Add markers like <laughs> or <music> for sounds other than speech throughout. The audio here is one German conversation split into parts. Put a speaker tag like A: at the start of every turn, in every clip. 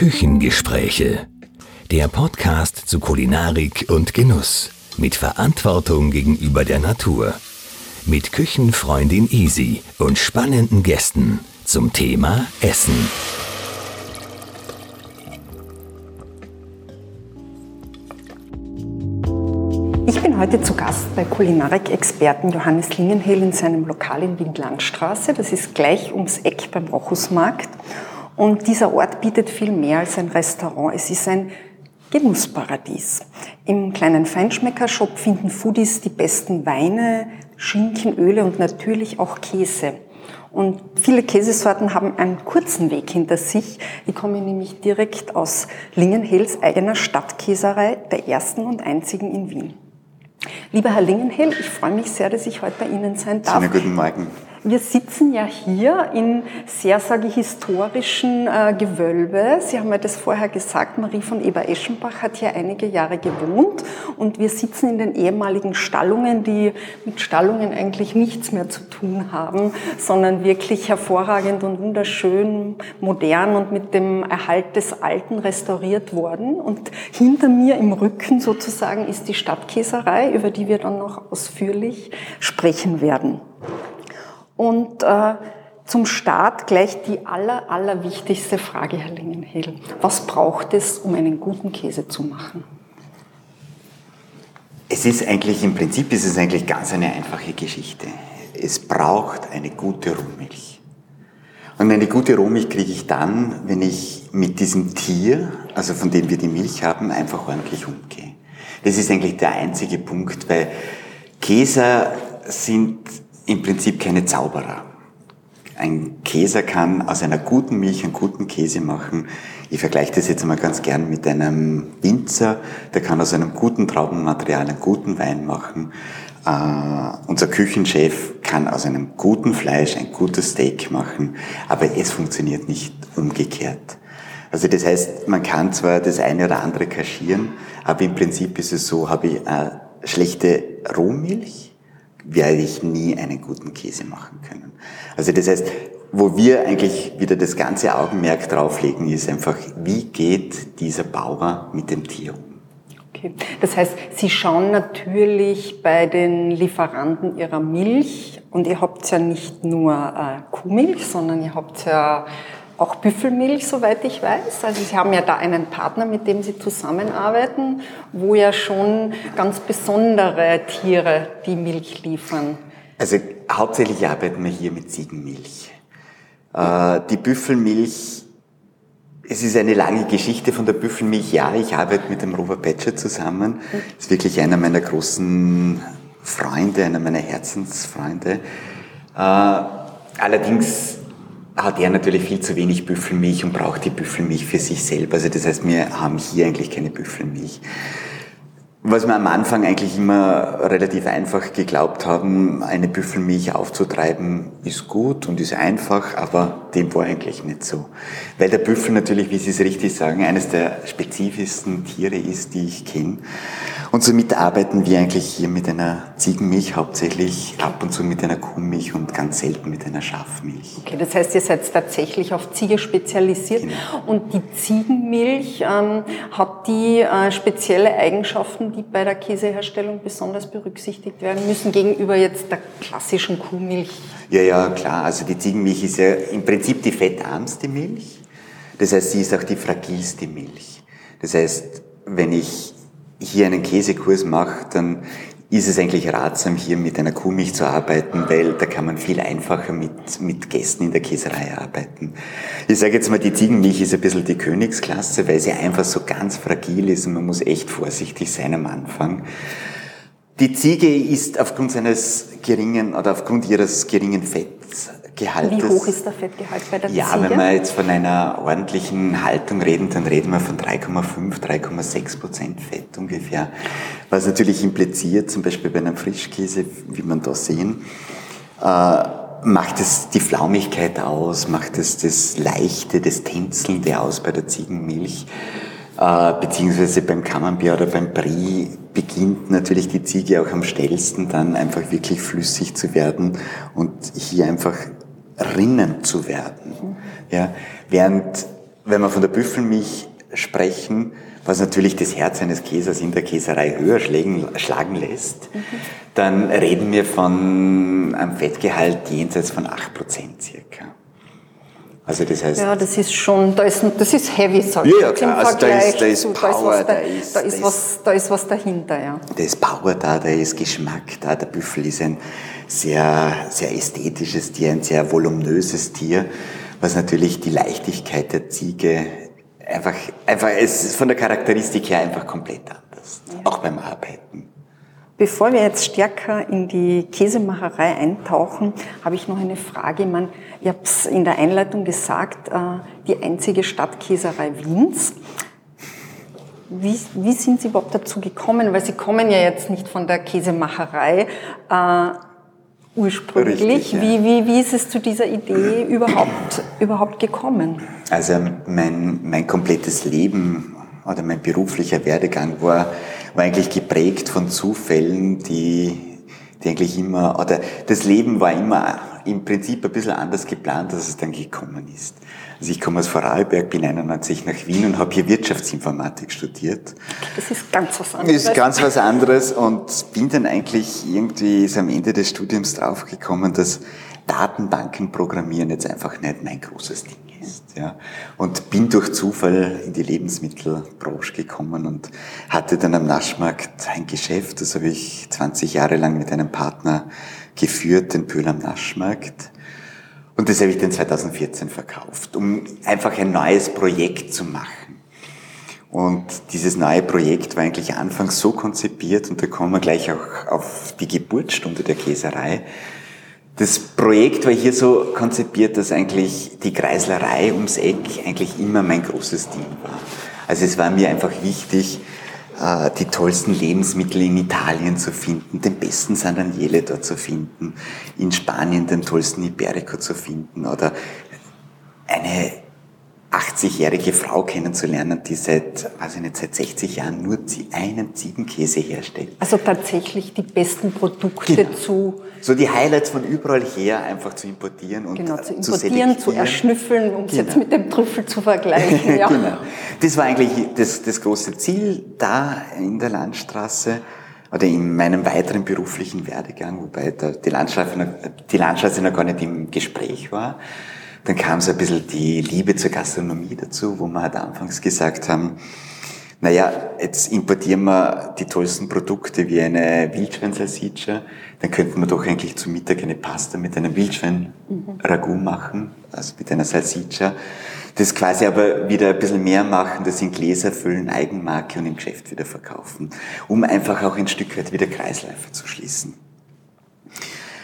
A: Küchengespräche. Der Podcast zu Kulinarik und Genuss. Mit Verantwortung gegenüber der Natur. Mit Küchenfreundin Easy und spannenden Gästen zum Thema Essen.
B: Ich bin heute zu Gast bei Kulinarik-Experten Johannes Lingenhehl in seinem Lokal in Windlandstraße. Das ist gleich ums Eck beim Rochusmarkt. Und dieser Ort bietet viel mehr als ein Restaurant. Es ist ein Genussparadies. Im kleinen Feinschmecker-Shop finden Foodies die besten Weine, Schinken, Öle und natürlich auch Käse. Und viele Käsesorten haben einen kurzen Weg hinter sich. Die kommen nämlich direkt aus Lingenhels eigener Stadtkäserei, der ersten und einzigen in Wien. Lieber Herr Lingenhell, ich freue mich sehr, dass ich heute bei Ihnen sein darf.
C: Schönen guten Morgen.
B: Wir sitzen ja hier in sehr, sage ich, historischen äh, Gewölbe. Sie haben ja das vorher gesagt, Marie von Eber-Eschenbach hat hier einige Jahre gewohnt und wir sitzen in den ehemaligen Stallungen, die mit Stallungen eigentlich nichts mehr zu tun haben, sondern wirklich hervorragend und wunderschön, modern und mit dem Erhalt des Alten restauriert worden. Und hinter mir im Rücken sozusagen ist die Stadtkäserei, über die wir dann noch ausführlich sprechen werden. Und äh, zum Start gleich die aller, aller wichtigste Frage, Herr Lingenhel. Was braucht es, um einen guten Käse zu machen?
C: Es ist eigentlich, im Prinzip ist es eigentlich ganz eine einfache Geschichte. Es braucht eine gute Rohmilch. Und eine gute Rohmilch kriege ich dann, wenn ich mit diesem Tier, also von dem wir die Milch haben, einfach ordentlich umgehe. Das ist eigentlich der einzige Punkt, weil Käser sind im Prinzip keine Zauberer. Ein Käser kann aus einer guten Milch einen guten Käse machen. Ich vergleiche das jetzt mal ganz gern mit einem Winzer, der kann aus einem guten Traubenmaterial einen guten Wein machen. Uh, unser Küchenchef kann aus einem guten Fleisch ein gutes Steak machen, aber es funktioniert nicht umgekehrt. Also das heißt, man kann zwar das eine oder andere kaschieren, aber im Prinzip ist es so, habe ich eine schlechte Rohmilch, werde ich nie einen guten Käse machen können. Also das heißt, wo wir eigentlich wieder das ganze Augenmerk drauflegen, ist einfach, wie geht dieser Bauer mit dem Tier um?
B: Okay. Das heißt, Sie schauen natürlich bei den Lieferanten Ihrer Milch und ihr habt ja nicht nur äh, Kuhmilch, sondern ihr habt ja auch Büffelmilch, soweit ich weiß. Also Sie haben ja da einen Partner, mit dem Sie zusammenarbeiten, wo ja schon ganz besondere Tiere die Milch liefern.
C: Also hauptsächlich arbeiten wir hier mit Ziegenmilch. Äh, die Büffelmilch, es ist eine lange Geschichte von der Büffelmilch. Ja, ich arbeite mit dem Robert Petscher zusammen. Ist wirklich einer meiner großen Freunde, einer meiner Herzensfreunde. Äh, allerdings hat er natürlich viel zu wenig Büffelmilch und braucht die Büffelmilch für sich selber. Also das heißt, wir haben hier eigentlich keine Büffelmilch. Was wir am Anfang eigentlich immer relativ einfach geglaubt haben, eine Büffelmilch aufzutreiben, ist gut und ist einfach, aber dem war eigentlich nicht so. Weil der Büffel natürlich, wie Sie es richtig sagen, eines der spezifischsten Tiere ist, die ich kenne. Und somit arbeiten wir eigentlich hier mit einer Ziegenmilch hauptsächlich, ab und zu mit einer Kuhmilch und ganz selten mit einer Schafmilch.
B: Okay, das heißt, ihr seid tatsächlich auf Ziege spezialisiert. Genau. Und die Ziegenmilch, ähm, hat die äh, spezielle Eigenschaften, die bei der Käseherstellung besonders berücksichtigt werden müssen, gegenüber jetzt der klassischen Kuhmilch?
C: Ja, ja, klar. Also die Ziegenmilch ist ja im Prinzip die fettarmste Milch. Das heißt, sie ist auch die fragilste Milch. Das heißt, wenn ich hier einen Käsekurs mache, dann ist es eigentlich ratsam, hier mit einer Kuhmilch zu arbeiten, weil da kann man viel einfacher mit, mit Gästen in der Käserei arbeiten. Ich sage jetzt mal, die Ziegenmilch ist ein bisschen die Königsklasse, weil sie einfach so ganz fragil ist und man muss echt vorsichtig sein am Anfang. Die Ziege ist aufgrund seines geringen oder aufgrund ihres geringen Fetts Gehaltes.
B: Wie hoch ist der Fettgehalt bei der
C: ja,
B: Ziege?
C: Ja, wenn wir jetzt von einer ordentlichen Haltung reden, dann reden wir von 3,5, 3,6 Prozent Fett ungefähr. Was natürlich impliziert, zum Beispiel bei einem Frischkäse, wie man da sehen, äh, macht es die Flaumigkeit aus, macht es das Leichte, das Tänzelnde aus bei der Ziegenmilch, äh, beziehungsweise beim Camembert oder beim Brie beginnt natürlich die Ziege auch am schnellsten dann einfach wirklich flüssig zu werden und hier einfach rinnen zu werden. Ja, während wenn wir von der Büffelmilch sprechen, was natürlich das Herz eines Käsers in der Käserei höher schlagen, schlagen lässt, dann reden wir von einem Fettgehalt jenseits von 8% circa.
B: Also das heißt... Ja, das ist schon, da ist, das ist heavy,
C: sag ich ja, klar. Also da ist, da ist Power,
B: da ist, da, ist, was, da ist was dahinter, ja.
C: Da ist Power da, da ist Geschmack da. Der Büffel ist ein sehr, sehr ästhetisches Tier, ein sehr voluminöses Tier, was natürlich die Leichtigkeit der Ziege einfach, einfach, es ist von der Charakteristik her einfach komplett anders. Ja. Auch beim Arbeiten.
B: Bevor wir jetzt stärker in die Käsemacherei eintauchen, habe ich noch eine Frage. Ich, meine, ich habe es in der Einleitung gesagt, äh, die einzige Stadtkäserei Wiens. Wie, wie sind Sie überhaupt dazu gekommen? Weil Sie kommen ja jetzt nicht von der Käsemacherei äh, ursprünglich. Richtig, ja. wie, wie, wie ist es zu dieser Idee <clears throat> überhaupt, überhaupt gekommen?
C: Also mein, mein komplettes Leben oder mein beruflicher Werdegang war, war eigentlich geprägt von Zufällen, die, die eigentlich immer, oder das Leben war immer im Prinzip ein bisschen anders geplant, als es dann gekommen ist. Also ich komme aus Vorarlberg, bin 91 nach Wien und habe hier Wirtschaftsinformatik studiert.
B: Das ist ganz was anderes.
C: Das ist ganz was anderes und bin dann eigentlich irgendwie so am Ende des Studiums draufgekommen, dass Datenbanken programmieren jetzt einfach nicht mein großes Ding ist. Ja. Und bin durch Zufall in die Lebensmittelbranche gekommen und hatte dann am Naschmarkt ein Geschäft, das habe ich 20 Jahre lang mit einem Partner geführt, den Pöhl am Naschmarkt. Und das habe ich dann 2014 verkauft, um einfach ein neues Projekt zu machen. Und dieses neue Projekt war eigentlich anfangs so konzipiert, und da kommen wir gleich auch auf die Geburtsstunde der Käserei, das Projekt war hier so konzipiert, dass eigentlich die Kreislerei ums Eck eigentlich immer mein großes Ding war. Also es war mir einfach wichtig, äh, die tollsten Lebensmittel in Italien zu finden, den besten San Daniele dort zu finden, in Spanien den tollsten Iberico zu finden oder eine 80-jährige Frau kennenzulernen, die seit, weiß ich nicht, seit 60 Jahren nur einen Ziegenkäse herstellt.
B: Also tatsächlich die besten Produkte genau. zu...
C: So die Highlights von überall her einfach zu importieren und
B: genau, zu importieren, zu, zu erschnüffeln, um es genau. jetzt mit dem Trüffel zu <laughs> vergleichen. Ja. genau.
C: Das war eigentlich das, das große Ziel da in der Landstraße oder in meinem weiteren beruflichen Werdegang, wobei der, die, Landstraße, die Landstraße noch gar nicht im Gespräch war. Dann kam so ein bisschen die Liebe zur Gastronomie dazu, wo wir halt anfangs gesagt haben, naja, jetzt importieren wir die tollsten Produkte wie eine Wildschwein-Salsiccia, dann könnten wir doch eigentlich zum Mittag eine Pasta mit einem Wildschwein-Ragout machen, also mit einer Salsiccia. Das quasi aber wieder ein bisschen mehr machen, das in Gläser füllen, Eigenmarke und im Geschäft wieder verkaufen, um einfach auch ein Stück weit wieder Kreisläufe zu schließen.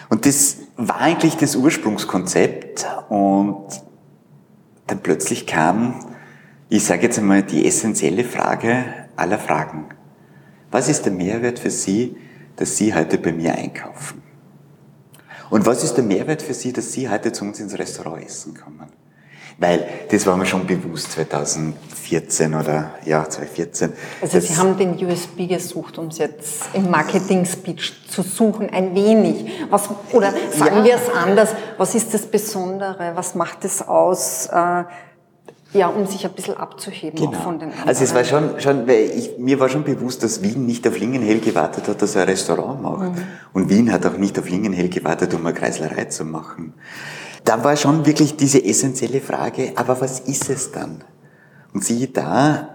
C: Und das war eigentlich das Ursprungskonzept und dann plötzlich kam, ich sage jetzt einmal, die essentielle Frage aller Fragen. Was ist der Mehrwert für Sie, dass Sie heute bei mir einkaufen? Und was ist der Mehrwert für Sie, dass Sie heute zu uns ins Restaurant essen kommen? Weil das war mir schon bewusst 2014 oder ja, 2014.
B: Also Sie haben den USB gesucht, um es jetzt im Marketing-Speech zu suchen, ein wenig. Was, oder sagen ja. wir es anders, was ist das Besondere? Was macht es aus? Äh, ja, um sich ein bisschen abzuheben
C: genau. von den anderen. Also es war schon, schon weil ich, mir war schon bewusst, dass Wien nicht auf Lingenhell gewartet hat, dass er ein Restaurant macht. Mhm. Und Wien hat auch nicht auf Lingenhell gewartet, um eine Kreislerei zu machen da war schon wirklich diese essentielle Frage, aber was ist es dann? Und siehe da,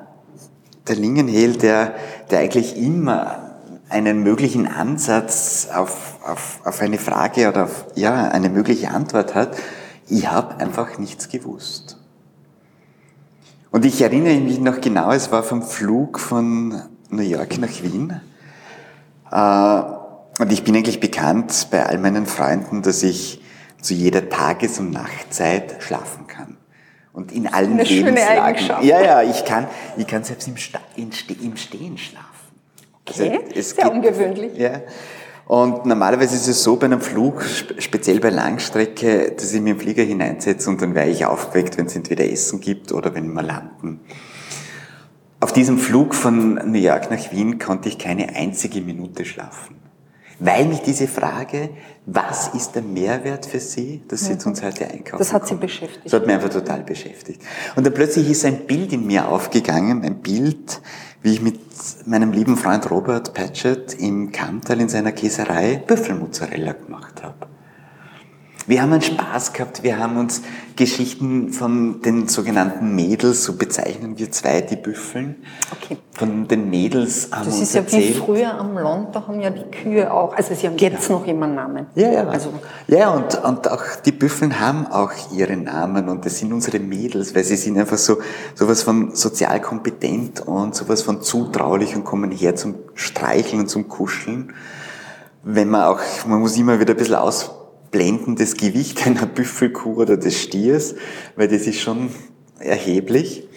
C: der Lingenhehl, der, der eigentlich immer einen möglichen Ansatz auf, auf, auf eine Frage oder auf, ja, eine mögliche Antwort hat, ich habe einfach nichts gewusst. Und ich erinnere mich noch genau, es war vom Flug von New York nach Wien. Äh, und ich bin eigentlich bekannt bei all meinen Freunden, dass ich zu jeder Tages- und Nachtzeit schlafen kann. Und in allen Eine Lebenslagen. Schöne ja, ja, ich kann, ich kann selbst im, Sta im, Stehen schlafen.
B: Okay, also sehr geht, ungewöhnlich.
C: Ja. Und normalerweise ist es so bei einem Flug, speziell bei Langstrecke, dass ich mir im Flieger hineinsetze und dann wäre ich aufgeweckt, wenn es entweder Essen gibt oder wenn wir landen. Auf diesem Flug von New York nach Wien konnte ich keine einzige Minute schlafen weil mich diese Frage, was ist der Mehrwert für Sie, dass Sie zu uns heute einkaufen
B: Das hat Sie
C: kommen?
B: beschäftigt.
C: Das hat mich einfach total beschäftigt. Und dann plötzlich ist ein Bild in mir aufgegangen, ein Bild, wie ich mit meinem lieben Freund Robert Patchett im Kammtal in seiner Käserei Büffelmozzarella gemacht habe. Wir haben einen Spaß gehabt, wir haben uns Geschichten von den sogenannten Mädels, so bezeichnen wir zwei, die Büffeln,
B: Okay.
C: von den Mädels haben
B: Das ist ja wie
C: erzählt.
B: früher am Land, da haben ja die Kühe auch, also sie haben jetzt noch immer Namen.
C: Ja, ja.
B: Also,
C: ja, und, und auch die Büffeln haben auch ihre Namen und das sind unsere Mädels, weil sie sind einfach so sowas von sozial kompetent und sowas von zutraulich und kommen her zum Streicheln und zum Kuscheln. Wenn man auch, man muss immer wieder ein bisschen ausblenden, das Gewicht <laughs> einer Büffelkuh oder des Stiers, weil das ist schon erheblich.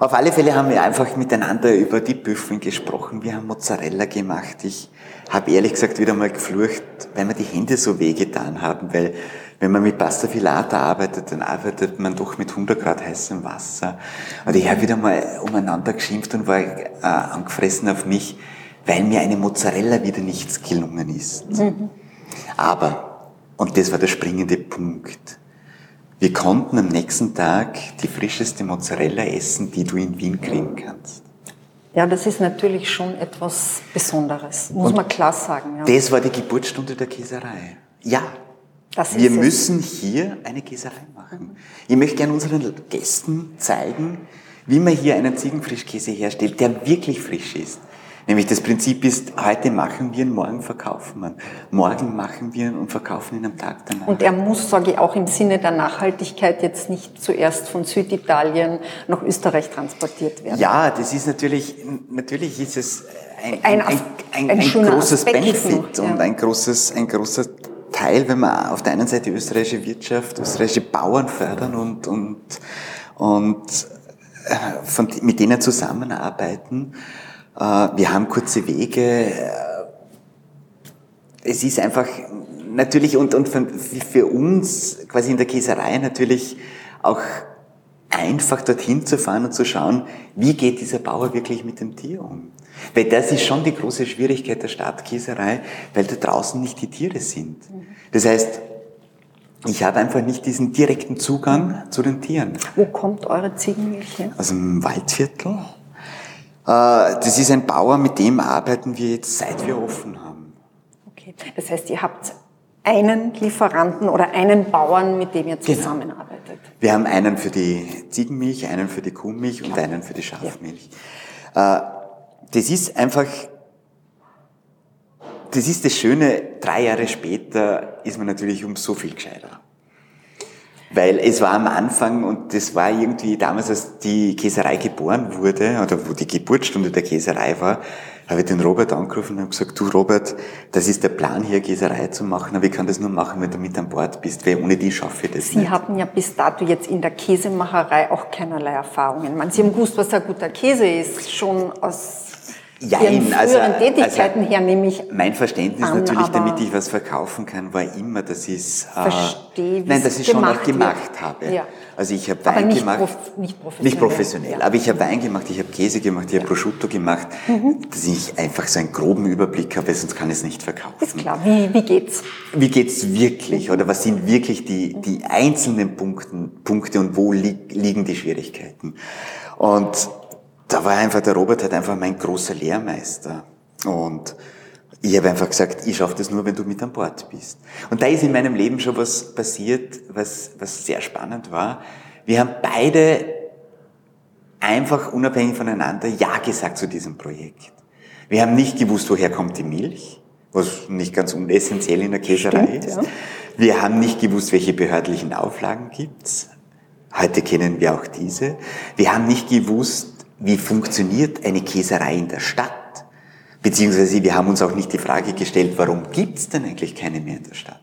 C: Auf alle Fälle haben wir einfach miteinander über die Büffeln gesprochen. Wir haben Mozzarella gemacht. Ich habe ehrlich gesagt wieder mal geflucht, weil mir die Hände so wehgetan haben, weil wenn man mit Pasta Filata arbeitet, dann arbeitet man doch mit 100 Grad heißem Wasser. Und ich habe wieder mal umeinander geschimpft und war äh, angefressen auf mich, weil mir eine Mozzarella wieder nichts gelungen ist. Aber, und das war der springende Punkt, wir konnten am nächsten Tag die frischeste Mozzarella essen, die du in Wien kriegen kannst.
B: ja, das ist natürlich schon etwas Besonderes, muss
C: Und
B: man klar sagen. Ja.
C: Das war die Geburtsstunde der Käserei. Ja,
B: Das ist
C: wir müssen hier eine Käserei machen. Ich möchte gerne unseren Gästen zeigen, wie man hier einen Ziegenfrischkäse herstellt, der wirklich frisch ist. Nämlich das Prinzip ist, heute machen wir ihn, morgen verkaufen wir ihn. Morgen machen wir ihn und verkaufen ihn am Tag danach.
B: Und er muss, sage ich, auch im Sinne der Nachhaltigkeit jetzt nicht zuerst von Süditalien nach Österreich transportiert werden.
C: Ja, das ist natürlich, natürlich ist es ein,
B: Ein
C: ein, ein, ein, großes
B: Aspekt
C: Benefit
B: noch, ja.
C: und ein großes, ein großer Teil, wenn wir auf der einen Seite österreichische Wirtschaft, österreichische Bauern fördern und, und, und äh, von, mit denen zusammenarbeiten. Äh, Wir haben kurze Wege, es ist einfach natürlich und, und für, für uns quasi in der Käserei natürlich auch einfach dorthin zu fahren und zu schauen, wie geht dieser Bauer wirklich mit dem Tier um. Weil das ist schon die große Schwierigkeit der Stadtkäserei, weil da draußen nicht die Tiere sind. Das heißt, ich habe einfach nicht diesen direkten Zugang zu den Tieren.
B: Wo kommt eure Ziegenmilch her?
C: Aus dem Waldviertel. Äh, Das ist ein Bauer, mit dem arbeiten wir jetzt seit wir offen haben.
B: Okay. Das heißt, ihr habt einen Lieferanten oder einen Bauern, mit dem ihr
C: Genau.
B: zusammenarbeitet.
C: Wir haben einen für die Ziegenmilch, einen für die Kuhmilch und einen für die Schafmilch. Äh, Das ist einfach, das ist das Schöne, drei Jahre später ist man natürlich um so viel gescheiter. Weil es war am Anfang und das war irgendwie damals, als die Käserei geboren wurde oder wo die Geburtsstunde der Käserei war, habe ich den Robert angerufen und habe gesagt, du Robert, das ist der Plan hier Käserei zu machen, aber ich kann das nur machen, wenn du mit an Bord bist, weil ohne die schaffe ich das
B: Sie
C: nicht.
B: hatten ja bis dato jetzt in der Käsemacherei auch keinerlei Erfahrungen. Man, Sie haben gewusst, was ein guter Käse ist, schon aus
C: Jein,
B: Ihren früheren
C: also-
B: Tätigkeiten
C: also
B: her, nämlich
C: Mein Verständnis
B: an,
C: natürlich, damit ich was verkaufen kann, war immer, dass ich es äh, nein, dass ich schon auch
B: gemacht wird.
C: habe.
B: Ja.
C: Also ich habe Wein
B: nicht
C: gemacht,
B: prof- nicht professionell.
C: nicht professionell,
B: Ja.
C: aber ich habe Wein gemacht, ich habe Käse gemacht, ich habe Prosciutto gemacht,
B: Mhm.
C: dass ich einfach so einen groben Überblick habe, sonst kann ich es nicht verkaufen.
B: ist klar. Wie, wie geht's?
C: Wie geht's wirklich oder was sind wirklich die, die einzelnen Punkten, Punkte und wo li liegen die Schwierigkeiten? Und da war einfach, der Robert hat einfach mein großer Lehrmeister. Und ich habe einfach gesagt, ich schaffe das nur, wenn du mit an Bord bist. Und da ist in meinem Leben schon was passiert, was, was sehr spannend war. Wir haben beide einfach unabhängig voneinander Ja gesagt zu diesem Projekt. Wir haben nicht gewusst, woher kommt die Milch, was nicht ganz unessentiell in der Käserei
B: Stimmt,
C: ist.
B: ja.
C: Wir haben nicht gewusst, welche behördlichen Auflagen gibt's. Heute kennen wir auch diese. Wir haben nicht gewusst, wie funktioniert eine Käserei in der Stadt. Beziehungsweise wir haben uns auch nicht die Frage gestellt, warum gibt's denn eigentlich keine mehr in der Stadt?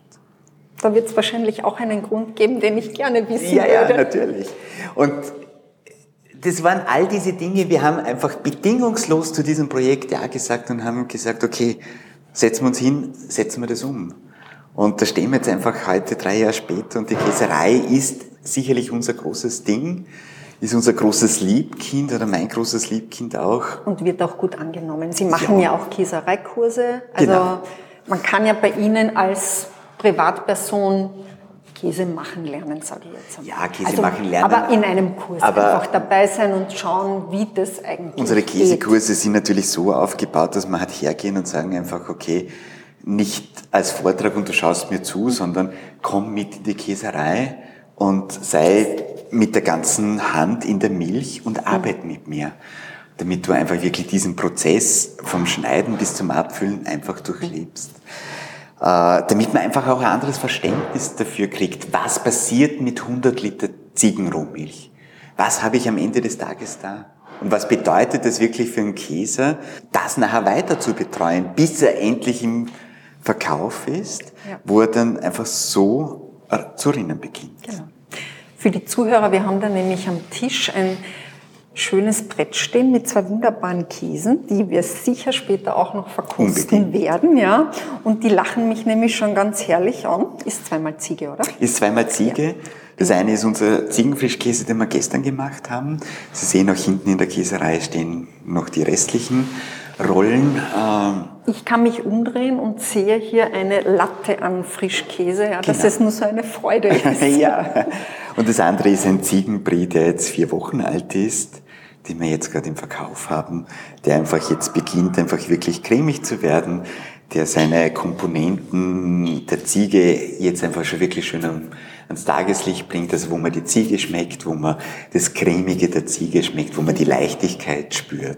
B: Da wird es wahrscheinlich auch einen Grund geben, den ich gerne wissen
C: Ja, ja,
B: würde.
C: natürlich. Und das waren all diese Dinge. Wir haben einfach bedingungslos zu diesem Projekt Ja gesagt und haben gesagt, okay, setzen wir uns hin, setzen wir das um. Und da stehen wir jetzt einfach heute, drei Jahre später, und die Käserei ist sicherlich unser großes Ding, ist unser großes Liebkind oder mein großes Liebkind auch.
B: Und wird auch gut angenommen. Sie machen ja,
C: Ja.
B: auch Käsereikurse. Also
C: Genau.
B: man kann ja bei Ihnen als Privatperson Käse machen lernen, sage ich jetzt. Einmal.
C: Ja, Käse also, machen lernen.
B: Aber in einem Kurs aber einfach dabei sein und schauen, wie das eigentlich
C: Unsere Käsekurse geht. sind natürlich so aufgebaut, dass man halt hergehen und sagen einfach, okay, nicht als Vortrag und du schaust mir zu, sondern komm mit in die Käserei und sei mit der ganzen Hand in der Milch und arbeite mhm. mit mir damit du einfach wirklich diesen Prozess vom Schneiden bis zum Abfüllen einfach durchlebst. Äh, damit man einfach auch ein anderes Verständnis dafür kriegt, was passiert mit 100 Liter Ziegenrohmilch. Was habe ich am Ende des Tages da? Und was bedeutet es wirklich für einen Käse, das nachher weiter zu betreuen, bis er endlich im Verkauf ist, ja. wo er dann einfach so zu rinnen beginnt. Genau.
B: Für die Zuhörer, wir haben da nämlich am Tisch ein schönes Brett stehen mit zwei wunderbaren Käsen, die wir sicher später auch noch verkosten Unbedingt. werden, ja. Und die lachen mich nämlich schon ganz herrlich an. Ist zweimal Ziege, oder?
C: Ist zweimal Ziege. Ja. Das eine ist unser Ziegenfrischkäse, den wir gestern gemacht haben. Sie sehen auch hinten in der Käserei stehen noch die restlichen Rollen.
B: Ähm, ich kann mich umdrehen und sehe hier eine Latte an Frischkäse, ja, dass genau. es nur so eine Freude ist. <laughs>
C: ja. Und das andere ist ein Ziegenbrie, der jetzt vier Wochen alt ist den wir jetzt gerade im Verkauf haben, der einfach jetzt beginnt, einfach wirklich cremig zu werden, der seine Komponenten der Ziege jetzt einfach schon wirklich schön ans Tageslicht bringt, also wo man die Ziege schmeckt, wo man das Cremige der Ziege schmeckt, wo man die Leichtigkeit spürt.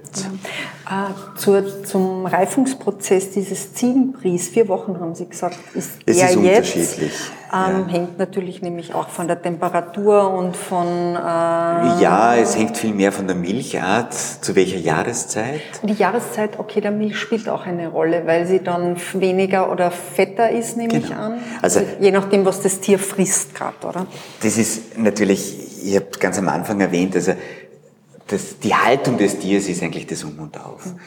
B: Ja. Äh, zur, zum Reifungsprozess dieses Ziegenbries, vier Wochen haben Sie gesagt, ist
C: es
B: ist
C: unterschiedlich.
B: Ähm, ja. Hängt natürlich nämlich auch von der Temperatur und von... Äh
C: ja, es hängt viel mehr von der Milchart. Zu welcher Jahreszeit?
B: Die Jahreszeit, okay, der Milch spielt auch eine Rolle, weil sie dann weniger oder fetter ist, nehme genau. ich an. Also, also, je nachdem, was das Tier frisst gerade, oder?
C: Das ist natürlich, ich habe ganz am Anfang erwähnt, also das, die Haltung des Tieres ist eigentlich das Um und Auf. Mhm.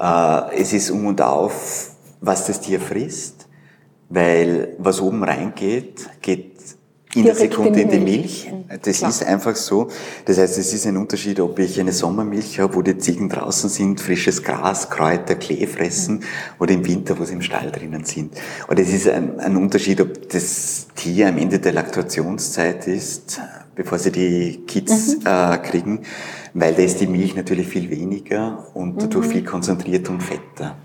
C: Äh, es ist Um und Auf, was das Tier frisst weil was oben reingeht, geht in Direkt der Sekunde in die Milch. Milch. Das Klar. ist einfach so. Das heißt, es ist ein Unterschied, ob ich eine Sommermilch habe, wo die Ziegen draußen sind, frisches Gras, Kräuter, Klee fressen, mhm. oder im Winter, wo sie im Stall drinnen sind. Und es ist ein, ein, Unterschied, ob das Tier am Ende der Laktationszeit ist, bevor sie die Kids mhm. äh, kriegen, weil da ist die Milch natürlich viel weniger und dadurch mhm. viel konzentrierter und fetter.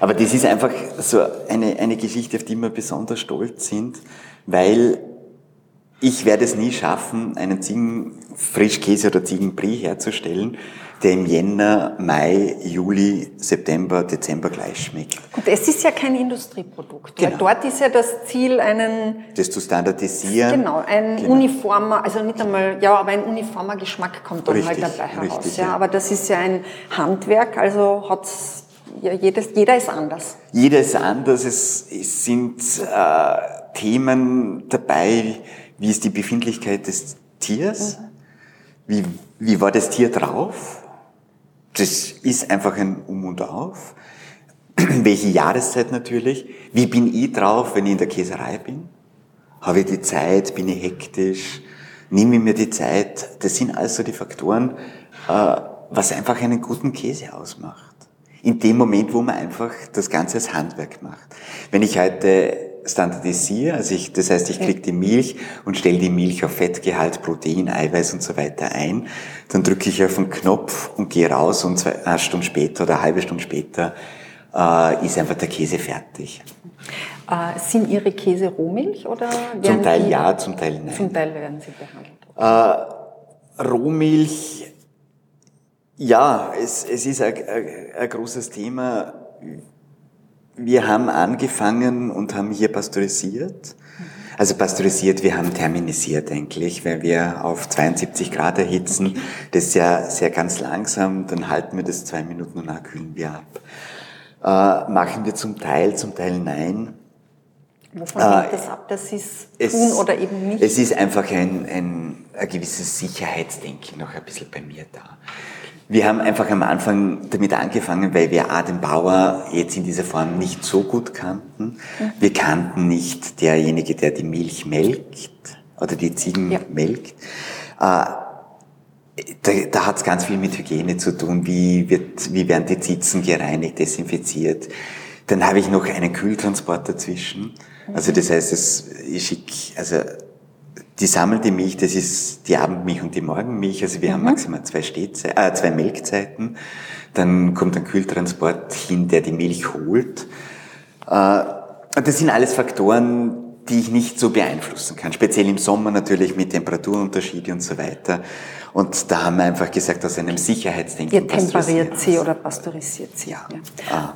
C: Aber das ist einfach so eine, eine Geschichte, auf die wir besonders stolz sind, weil ich werde es nie schaffen, einen Ziegenfrischkäse oder Ziegenbrie herzustellen, der im Jänner, Mai, Juli, September, Dezember gleich schmeckt.
B: Und es ist ja kein Industrieprodukt. Genau. dort ist ja das Ziel, einen...
C: Das zu standardisieren.
B: Genau, ein genau. uniformer, also nicht einmal, ja, aber ein uniformer Geschmack kommt dann halt richtig, halt dabei heraus. Richtig, ja. ja. Aber das ist ja ein Handwerk, also hat's ja, jedes, jeder ist anders.
C: Jeder ist anders. Es, es sind äh, Themen dabei, wie ist die Befindlichkeit des Tiers? Mhm. Wie, wie war das Tier drauf? Das ist einfach ein Um und Auf. <clears throat> Welche Jahreszeit natürlich? Wie bin ich drauf, wenn ich in der Käserei bin? Habe ich die Zeit? Bin ich hektisch? Nehme ich mir die Zeit? Das sind also die Faktoren, äh, was einfach einen guten Käse ausmacht in dem Moment, wo man einfach das Ganze als Handwerk macht. Wenn ich heute standardisiere, also ich, das heißt, ich kriege die Milch und stelle die Milch auf Fettgehalt, Protein, Eiweiß und so weiter ein, dann drücke ich auf den Knopf und gehe raus und zwei, eine Stunde später oder eine halbe Stunde später äh, ist einfach der Käse fertig.
B: Äh, sind Ihre Käse Rohmilch oder?
C: Zum Teil ja, zum Teil nein.
B: Zum Teil werden sie behandelt.
C: Äh, Rohmilch ja, es, es ist ein, ein, ein großes Thema. Wir haben angefangen und haben hier pasteurisiert. Also pasteurisiert, wir haben terminisiert eigentlich, weil wir auf 72 Grad erhitzen. Das ist ja sehr ganz langsam, dann halten wir das zwei Minuten und dann kühlen wir ab. Äh, machen wir zum Teil, zum Teil nein.
B: Wovon äh, hängt das ab, dass Sie es tun oder eben nicht?
C: Es ist einfach ein, ein, ein gewisses Sicherheitsdenken noch ein bisschen bei mir da. Wir haben einfach am Anfang damit angefangen, weil wir Adam Bauer jetzt in dieser Form nicht so gut kannten. Wir kannten nicht derjenige, der die Milch melkt oder die Ziegen ja. melkt. Äh, da, da hat es ganz viel mit Hygiene zu tun. Wie, wird, wie werden die Zitzen gereinigt, desinfiziert? Dann habe ich noch einen Kühltransport dazwischen. Also das heißt, es, ich schicke, also die sammelte Milch, das ist die Abendmilch und die Morgenmilch. Also wir mhm. haben maximal zwei, Stehze äh, zwei Melkzeiten. Dann kommt ein Kühltransport hin, der die Milch holt. Äh, das sind alles Faktoren, die ich nicht so beeinflussen kann. Speziell im Sommer natürlich mit Temperaturunterschiede und so weiter. Und da haben wir einfach gesagt, aus einem Sicherheitsdenken.
B: Ihr temperiert sie oder pasteurisiert sie.
C: Ja. ja. Ah.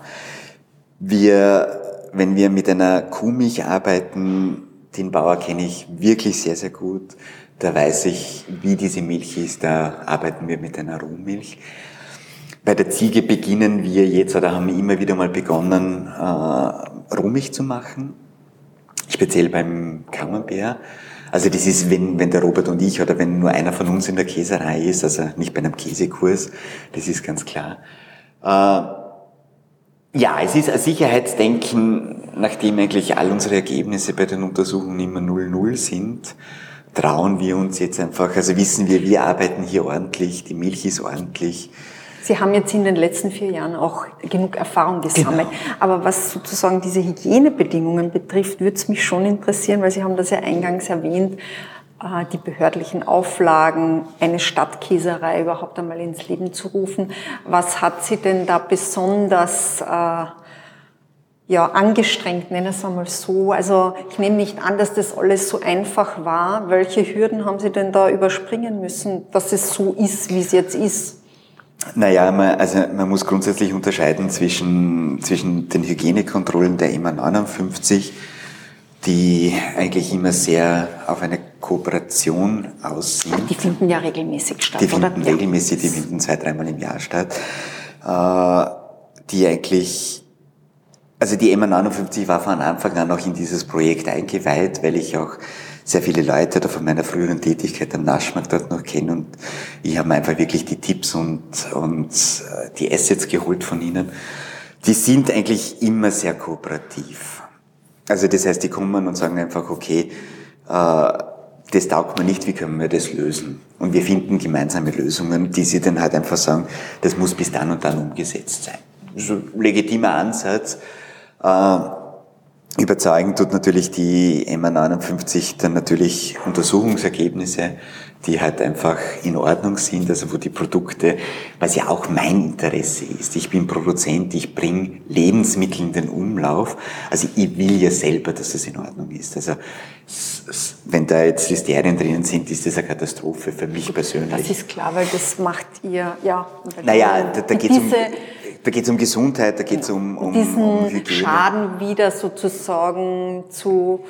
C: Wir, wenn wir mit einer Kuhmilch arbeiten, den Bauer kenne ich wirklich sehr, sehr gut. Da weiß ich, wie diese Milch ist. Da arbeiten wir mit einer Rohmilch. Bei der Ziege beginnen wir jetzt, oder haben wir immer wieder mal begonnen, äh, Rohmilch zu machen. Speziell beim Camembert. Also das ist, wenn, wenn der Robert und ich oder wenn nur einer von uns in der Käserei ist, also nicht bei einem Käsekurs, das ist ganz klar. Äh, ja, es ist ein Sicherheitsdenken, nachdem eigentlich all unsere Ergebnisse bei den Untersuchungen immer 0-0 sind, trauen wir uns jetzt einfach, also wissen wir, wir arbeiten hier ordentlich, die Milch ist ordentlich.
B: Sie haben jetzt in den letzten vier Jahren auch genug Erfahrung gesammelt. Genau. Aber was sozusagen diese Hygienebedingungen betrifft, würde es mich schon interessieren, weil Sie haben das ja eingangs erwähnt, äh, die behördlichen Auflagen, eine Stadtkäserei überhaupt einmal ins Leben zu rufen. Was hat Sie denn da besonders äh, ja, angestrengt, nennen wir es einmal so. Also ich nehme nicht an, dass das alles so einfach war. Welche Hürden haben Sie denn da überspringen müssen, dass es so ist, wie es jetzt ist?
C: Naja, man, also man muss grundsätzlich unterscheiden zwischen, zwischen den Hygienekontrollen der EMA 59 die eigentlich immer sehr auf eine Kooperation aussehen.
B: Die finden ja regelmäßig statt,
C: Die finden oder? regelmäßig, die finden zwei, dreimal im Jahr statt. Äh, die eigentlich, also die MA59 war von Anfang an auch in dieses Projekt eingeweiht, weil ich auch sehr viele Leute da von meiner früheren Tätigkeit am Naschmarkt dort noch kenne und ich habe einfach wirklich die Tipps und, und äh, die Assets geholt von ihnen. Die sind eigentlich immer sehr kooperativ. Also das heißt, die kommen und sagen einfach, okay, äh, das taugt mir nicht, wie können wir das lösen? Und wir finden gemeinsame Lösungen, die sie dann halt einfach sagen, das muss bis dann und dann umgesetzt sein. Das ist ein legitimer Ansatz. Äh, überzeugen tut natürlich die MA59 dann natürlich Untersuchungsergebnisse die halt einfach in Ordnung sind, also wo die Produkte, was ja auch mein Interesse ist. Ich bin Produzent, ich bringe Lebensmittel in den Umlauf. Also ich will ja selber, dass es in Ordnung ist. Also wenn da jetzt Listerien drinnen sind, ist das eine Katastrophe für mich persönlich.
B: Das ist klar, weil das macht ihr, ja.
C: Naja, da, da geht es um, da geht's um Gesundheit, da geht es um, um,
B: diesen
C: um
B: Hygiene. Schaden wieder sozusagen zu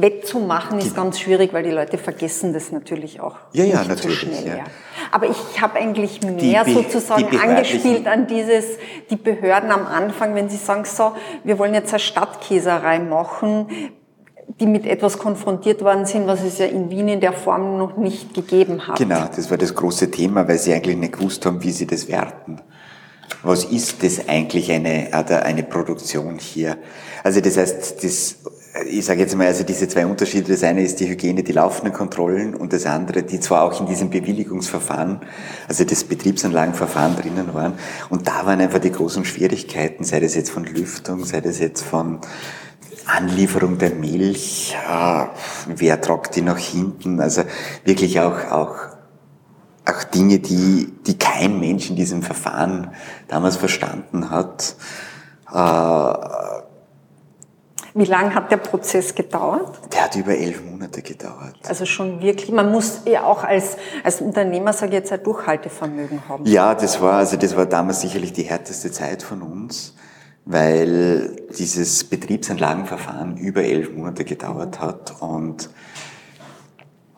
B: wettzumachen ist ganz schwierig, weil die Leute vergessen das natürlich auch
C: ja, ja, natürlich, so schnell. Ja.
B: Ja. Aber ich habe eigentlich mehr die, sozusagen die angespielt an dieses, die Behörden am Anfang, wenn sie sagen, so, wir wollen jetzt eine Stadtkäserei machen, die mit etwas konfrontiert worden sind, was es ja in Wien in der Form noch nicht gegeben hat.
C: Genau, das war das große Thema, weil sie eigentlich nicht gewusst haben, wie sie das werten. Was ist das eigentlich eine, eine Produktion hier? Also das heißt, das ich sage jetzt mal, also diese zwei Unterschiede, das eine ist die Hygiene, die laufenden Kontrollen und das andere, die zwar auch in diesem Bewilligungsverfahren, also das Betriebsanlagenverfahren drinnen waren. Und da waren einfach die großen Schwierigkeiten, sei das jetzt von Lüftung, sei das jetzt von Anlieferung der Milch, äh, wer tragt die nach hinten, also wirklich auch, auch, auch Dinge, die, die kein Mensch in diesem Verfahren damals verstanden hat. Äh,
B: wie lange hat der Prozess gedauert?
C: Der hat über elf Monate gedauert.
B: Also schon wirklich, man muss ja auch als, als Unternehmer, sage ich jetzt, ein Durchhaltevermögen haben.
C: Ja, das war, also das war damals sicherlich die härteste Zeit von uns, weil dieses Betriebsanlagenverfahren über elf Monate gedauert hat und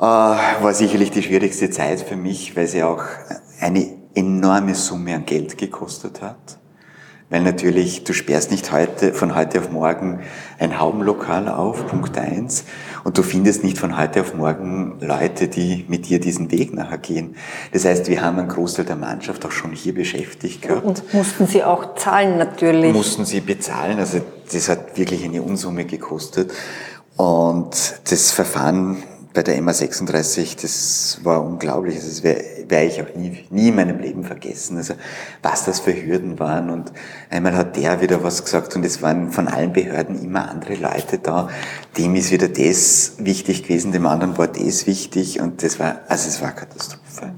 C: war sicherlich die schwierigste Zeit für mich, weil sie auch eine enorme Summe an Geld gekostet hat weil natürlich, du sperrst nicht heute, von heute auf morgen ein Haubenlokal auf, Punkt eins, und du findest nicht von heute auf morgen Leute, die mit dir diesen Weg nachher gehen. Das heißt, wir haben einen Großteil der Mannschaft auch schon hier beschäftigt gehabt.
B: Und mussten sie auch zahlen natürlich?
C: Mussten sie bezahlen, also das hat wirklich eine Unsumme gekostet. Und das Verfahren bei der MA36, das war unglaublich. Also das werde wär ich auch nie, nie in meinem Leben vergessen. Also was das für Hürden waren. Und einmal hat der wieder was gesagt und es waren von allen Behörden immer andere Leute da. Dem ist wieder das wichtig gewesen, dem anderen war das wichtig und das war, also es war Katastrophe.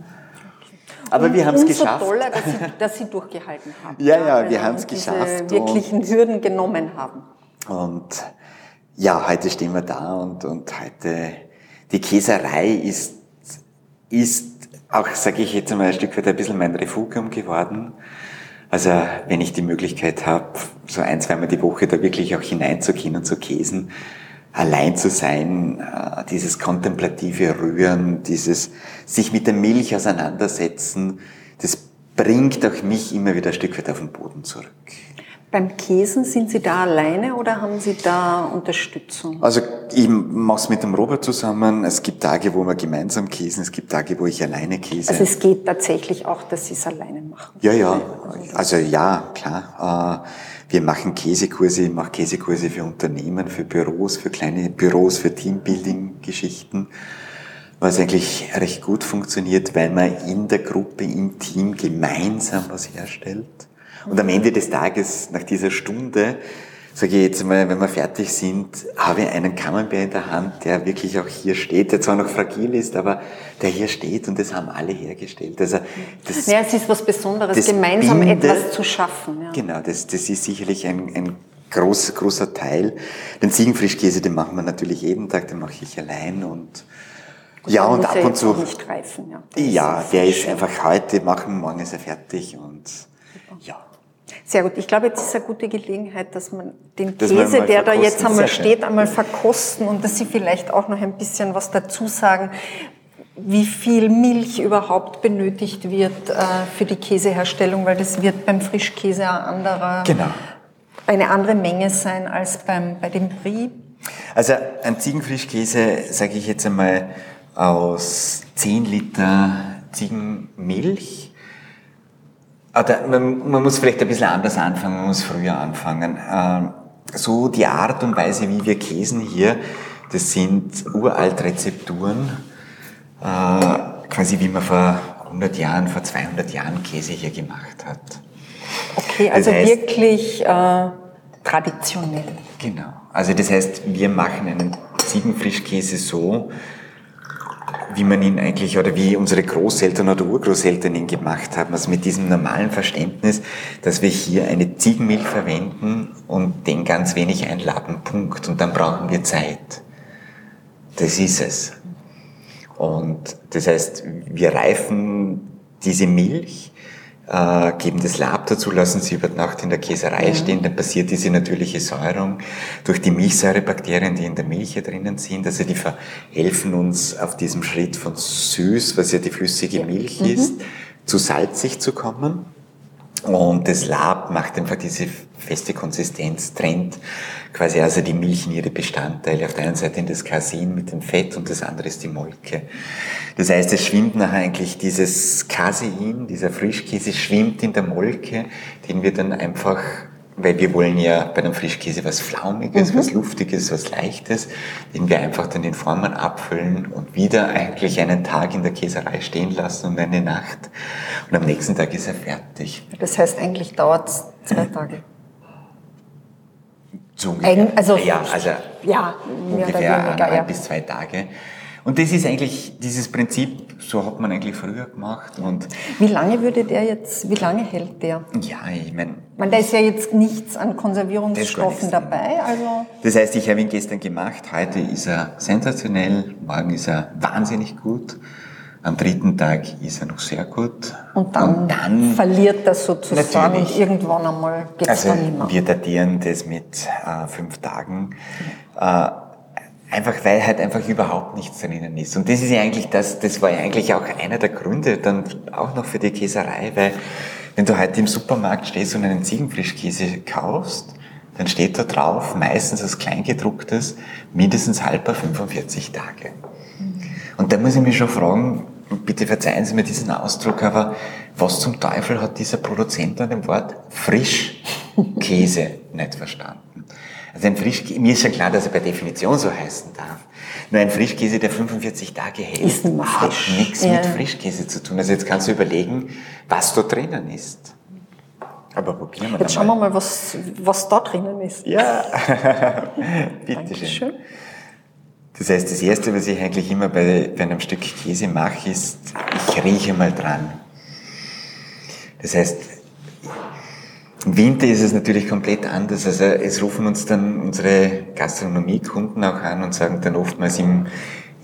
C: Aber und wir haben es geschafft.
B: toller, dass Sie, dass Sie durchgehalten haben.
C: Ja, ja, wir haben es geschafft.
B: wirklichen Hürden genommen haben.
C: Und ja, heute stehen wir da und, und heute, die Käserei ist, ist auch, sage ich jetzt einmal, ein Stück weit ein bisschen mein Refugium geworden. Also wenn ich die Möglichkeit habe, so ein, zweimal die Woche da wirklich auch hineinzugehen und zu käsen, allein zu sein, äh, dieses kontemplative Rühren, dieses sich mit der Milch auseinandersetzen, das bringt auch mich immer wieder ein Stück weit auf den Boden zurück.
B: Beim Käsen sind Sie da alleine oder haben Sie da Unterstützung?
C: Also ich mache es mit dem Robert zusammen. Es gibt Tage, wo wir gemeinsam käsen, es gibt Tage, wo ich alleine käse.
B: Also es geht tatsächlich auch, dass Sie es alleine machen?
C: Ja, ja. Also ja, klar. Äh, wir machen Käsekurse, ich mache Käsekurse für Unternehmen, für Büros, für kleine Büros, für Teambuilding-Geschichten, was eigentlich recht gut funktioniert, weil man in der Gruppe, im Team gemeinsam was herstellt. Und am Ende des Tages, nach dieser Stunde, sage ich jetzt mal, wenn wir fertig sind, habe ich einen Camembert in der Hand, der wirklich auch hier steht, der zwar noch fragil ist, aber der hier steht und das haben alle hergestellt. Also
B: das, ja, es ist was Besonderes, gemeinsam bindet, etwas zu schaffen. Ja.
C: Genau, das, das ist sicherlich ein, ein groß, großer Teil. Den Ziegenfrischkäse, den machen wir natürlich jeden Tag, den mache ich allein und
B: und ja, und ab und zu. Nicht reifen,
C: ja, ja der ist einfach heute machen, morgen ist er fertig und ja.
B: Sehr gut. Ich glaube, jetzt ist eine gute Gelegenheit, dass man den Käse, man der da jetzt einmal steht, einmal verkosten und dass Sie vielleicht auch noch ein bisschen was dazu sagen, wie viel Milch überhaupt benötigt wird äh, für die Käseherstellung, weil das wird beim Frischkäse ein anderer,
C: genau.
B: eine andere Menge sein als beim, bei dem Brie.
C: Also ein Ziegenfrischkäse, sage ich jetzt einmal, aus 10 Liter Ziegenmilch man, man, muss vielleicht ein bisschen anders anfangen, man muss früher anfangen. Ähm, so die Art und Weise, wie wir käsen hier, das sind uralt Rezepturen, äh, quasi wie man vor 100 Jahren, vor 200 Jahren Käse hier gemacht hat.
B: Okay, also das heißt, wirklich äh, traditionell.
C: Genau. Also das heißt, wir machen einen Ziegenfrischkäse so, wie man ihn eigentlich oder wie unsere Großeltern oder Urgroßeltern ihn gemacht haben. Also mit diesem normalen Verständnis, dass wir hier eine Ziegenmilch verwenden und den ganz wenig einladen, Punkt. Und dann brauchen wir Zeit. Das ist es. Und das heißt, wir reifen diese Milch äh, geben das Lab dazu, lassen sie über Nacht in der Käserei ja. stehen, dann passiert diese natürliche Säuerung durch die Milchsäurebakterien, die in der Milch hier drinnen sind. Also die verhelfen uns auf diesem Schritt von süß, was ja die flüssige Milch mhm. ist, zu salzig zu kommen. Und das Lab macht einfach diese feste Konsistenz, trennt quasi also die Milch in ihre Bestandteile. Auf der einen Seite in das Casein mit dem Fett und das andere ist die Molke. Das heißt, es schwimmt nachher eigentlich dieses Casein, dieser Frischkäse schwimmt in der Molke, den wir dann einfach weil wir wollen ja bei einem Frischkäse was Flaumiges, mhm. was Luftiges, was Leichtes, den wir einfach dann in Formen abfüllen und wieder eigentlich einen Tag in der Käserei stehen lassen und eine Nacht. Und am nächsten Tag ist er fertig.
B: Das heißt, eigentlich dauert es zwei Tage.
C: So ungefähr.
B: also,
C: ja, also
B: ja,
C: ungefähr ein ja. bis zwei Tage. Und das ist eigentlich dieses Prinzip, so hat man eigentlich früher gemacht. Und
B: wie lange würde der jetzt, wie lange hält der?
C: Ja, ich meine.
B: Man, da ist ja jetzt nichts an Konservierungsstoffen dabei, also.
C: Das heißt, ich habe ihn gestern gemacht, heute ist er sensationell, morgen ist er wahnsinnig gut. Am dritten Tag ist er noch sehr gut.
B: Und dann, und dann verliert das sozusagen und irgendwann einmal geht es
C: also
B: dann nicht
C: mehr. Wir datieren das mit äh, fünf Tagen. Äh, Einfach weil halt einfach überhaupt nichts drinnen ist. Und das ist ja eigentlich das, das war ja eigentlich auch einer der Gründe dann auch noch für die Käserei, weil wenn du heute im Supermarkt stehst und einen Ziegenfrischkäse kaufst, dann steht da drauf, meistens als Kleingedrucktes, mindestens halber 45 Tage. Und da muss ich mich schon fragen, bitte verzeihen Sie mir diesen Ausdruck, aber was zum Teufel hat dieser Produzent an dem Wort Frischkäse nicht verstanden? Also ein Frischkäse, mir ist schon klar, dass er per Definition so heißen darf. Nur ein Frischkäse, der 45 Tage hält,
B: Ist
C: hat nichts
B: Ja.
C: mit Frischkäse zu tun. Also jetzt kannst du überlegen, was da drinnen ist. Aber probieren wir
B: Jetzt
C: da
B: schauen wir mal, was, was da drinnen ist.
C: Ja, <laughs> bitte schön.
B: Dankeschön.
C: Das heißt, das Erste, was ich eigentlich immer bei, bei einem Stück Käse mache, ist, ich rieche mal dran. Das heißt, im Winter ist es natürlich komplett anders. Also es rufen uns dann unsere Gastronomiekunden auch an und sagen dann oftmals im,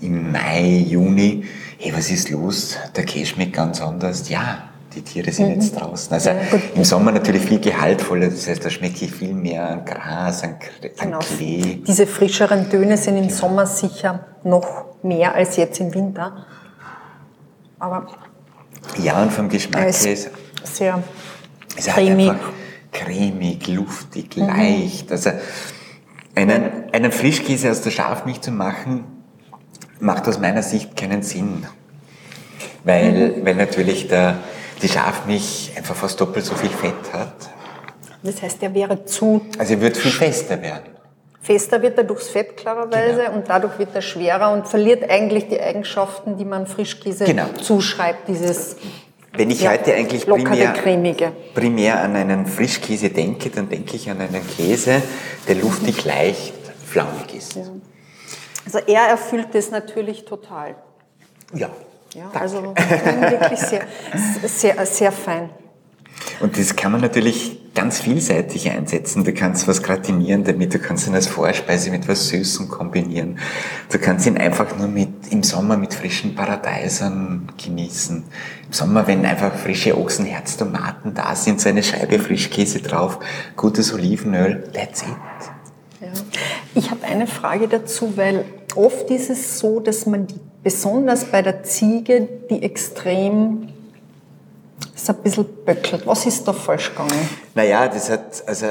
C: im Mai, Juni, hey, was ist los? Der Käse schmeckt ganz anders. Ja, die Tiere sind jetzt draußen. Also
B: Mhm. Ja,
C: im Sommer natürlich viel gehaltvoller. Das heißt, da schmecke ich viel mehr an Gras, an,
B: Genau.
C: Klee.
B: Diese frischeren Töne sind im Sommer sicher noch mehr als jetzt im Winter. Aber
C: Ja, und vom Geschmack
B: er
C: her
B: ist sehr cremig.
C: halt cremig, luftig, leicht. Also einen, einen Frischkäse aus der Schafmilch zu machen, macht aus meiner Sicht keinen Sinn. Weil, weil natürlich der, die Schafmilch einfach fast doppelt so viel Fett hat.
B: Das heißt, er wäre zu
C: Also er wird viel fester werden.
B: fester, wird er durchs Fett klarerweise
C: Genau.
B: und dadurch wird er schwerer und verliert eigentlich die Eigenschaften, die man Frischkäse
C: Genau.
B: zuschreibt. Dieses
C: Wenn ich
B: ja,
C: heute eigentlich primär,
B: cremige.
C: primär an einen Frischkäse denke, dann denke ich an einen Käse, der luftig, leicht, flaumig ist.
B: Also er erfüllt das natürlich total.
C: Ja.
B: Ja, also wirklich sehr, sehr, sehr fein.
C: Und das kann man natürlich ganz vielseitig einsetzen. Du kannst was gratinieren damit, du kannst ihn als Vorspeise mit was Süßem kombinieren. Du kannst ihn einfach nur mit, im Sommer mit frischen Paradeisern genießen. Im Sommer, wenn einfach frische Ochsenherztomaten da sind, so eine Scheibe Frischkäse drauf, gutes Olivenöl, that's it.
B: Ja. Ich habe eine Frage dazu, weil oft ist es so, dass man die, besonders bei der Ziege die extrem so ein bisschen böckelt. Was ist da falsch gegangen?
C: Naja, das hat, also,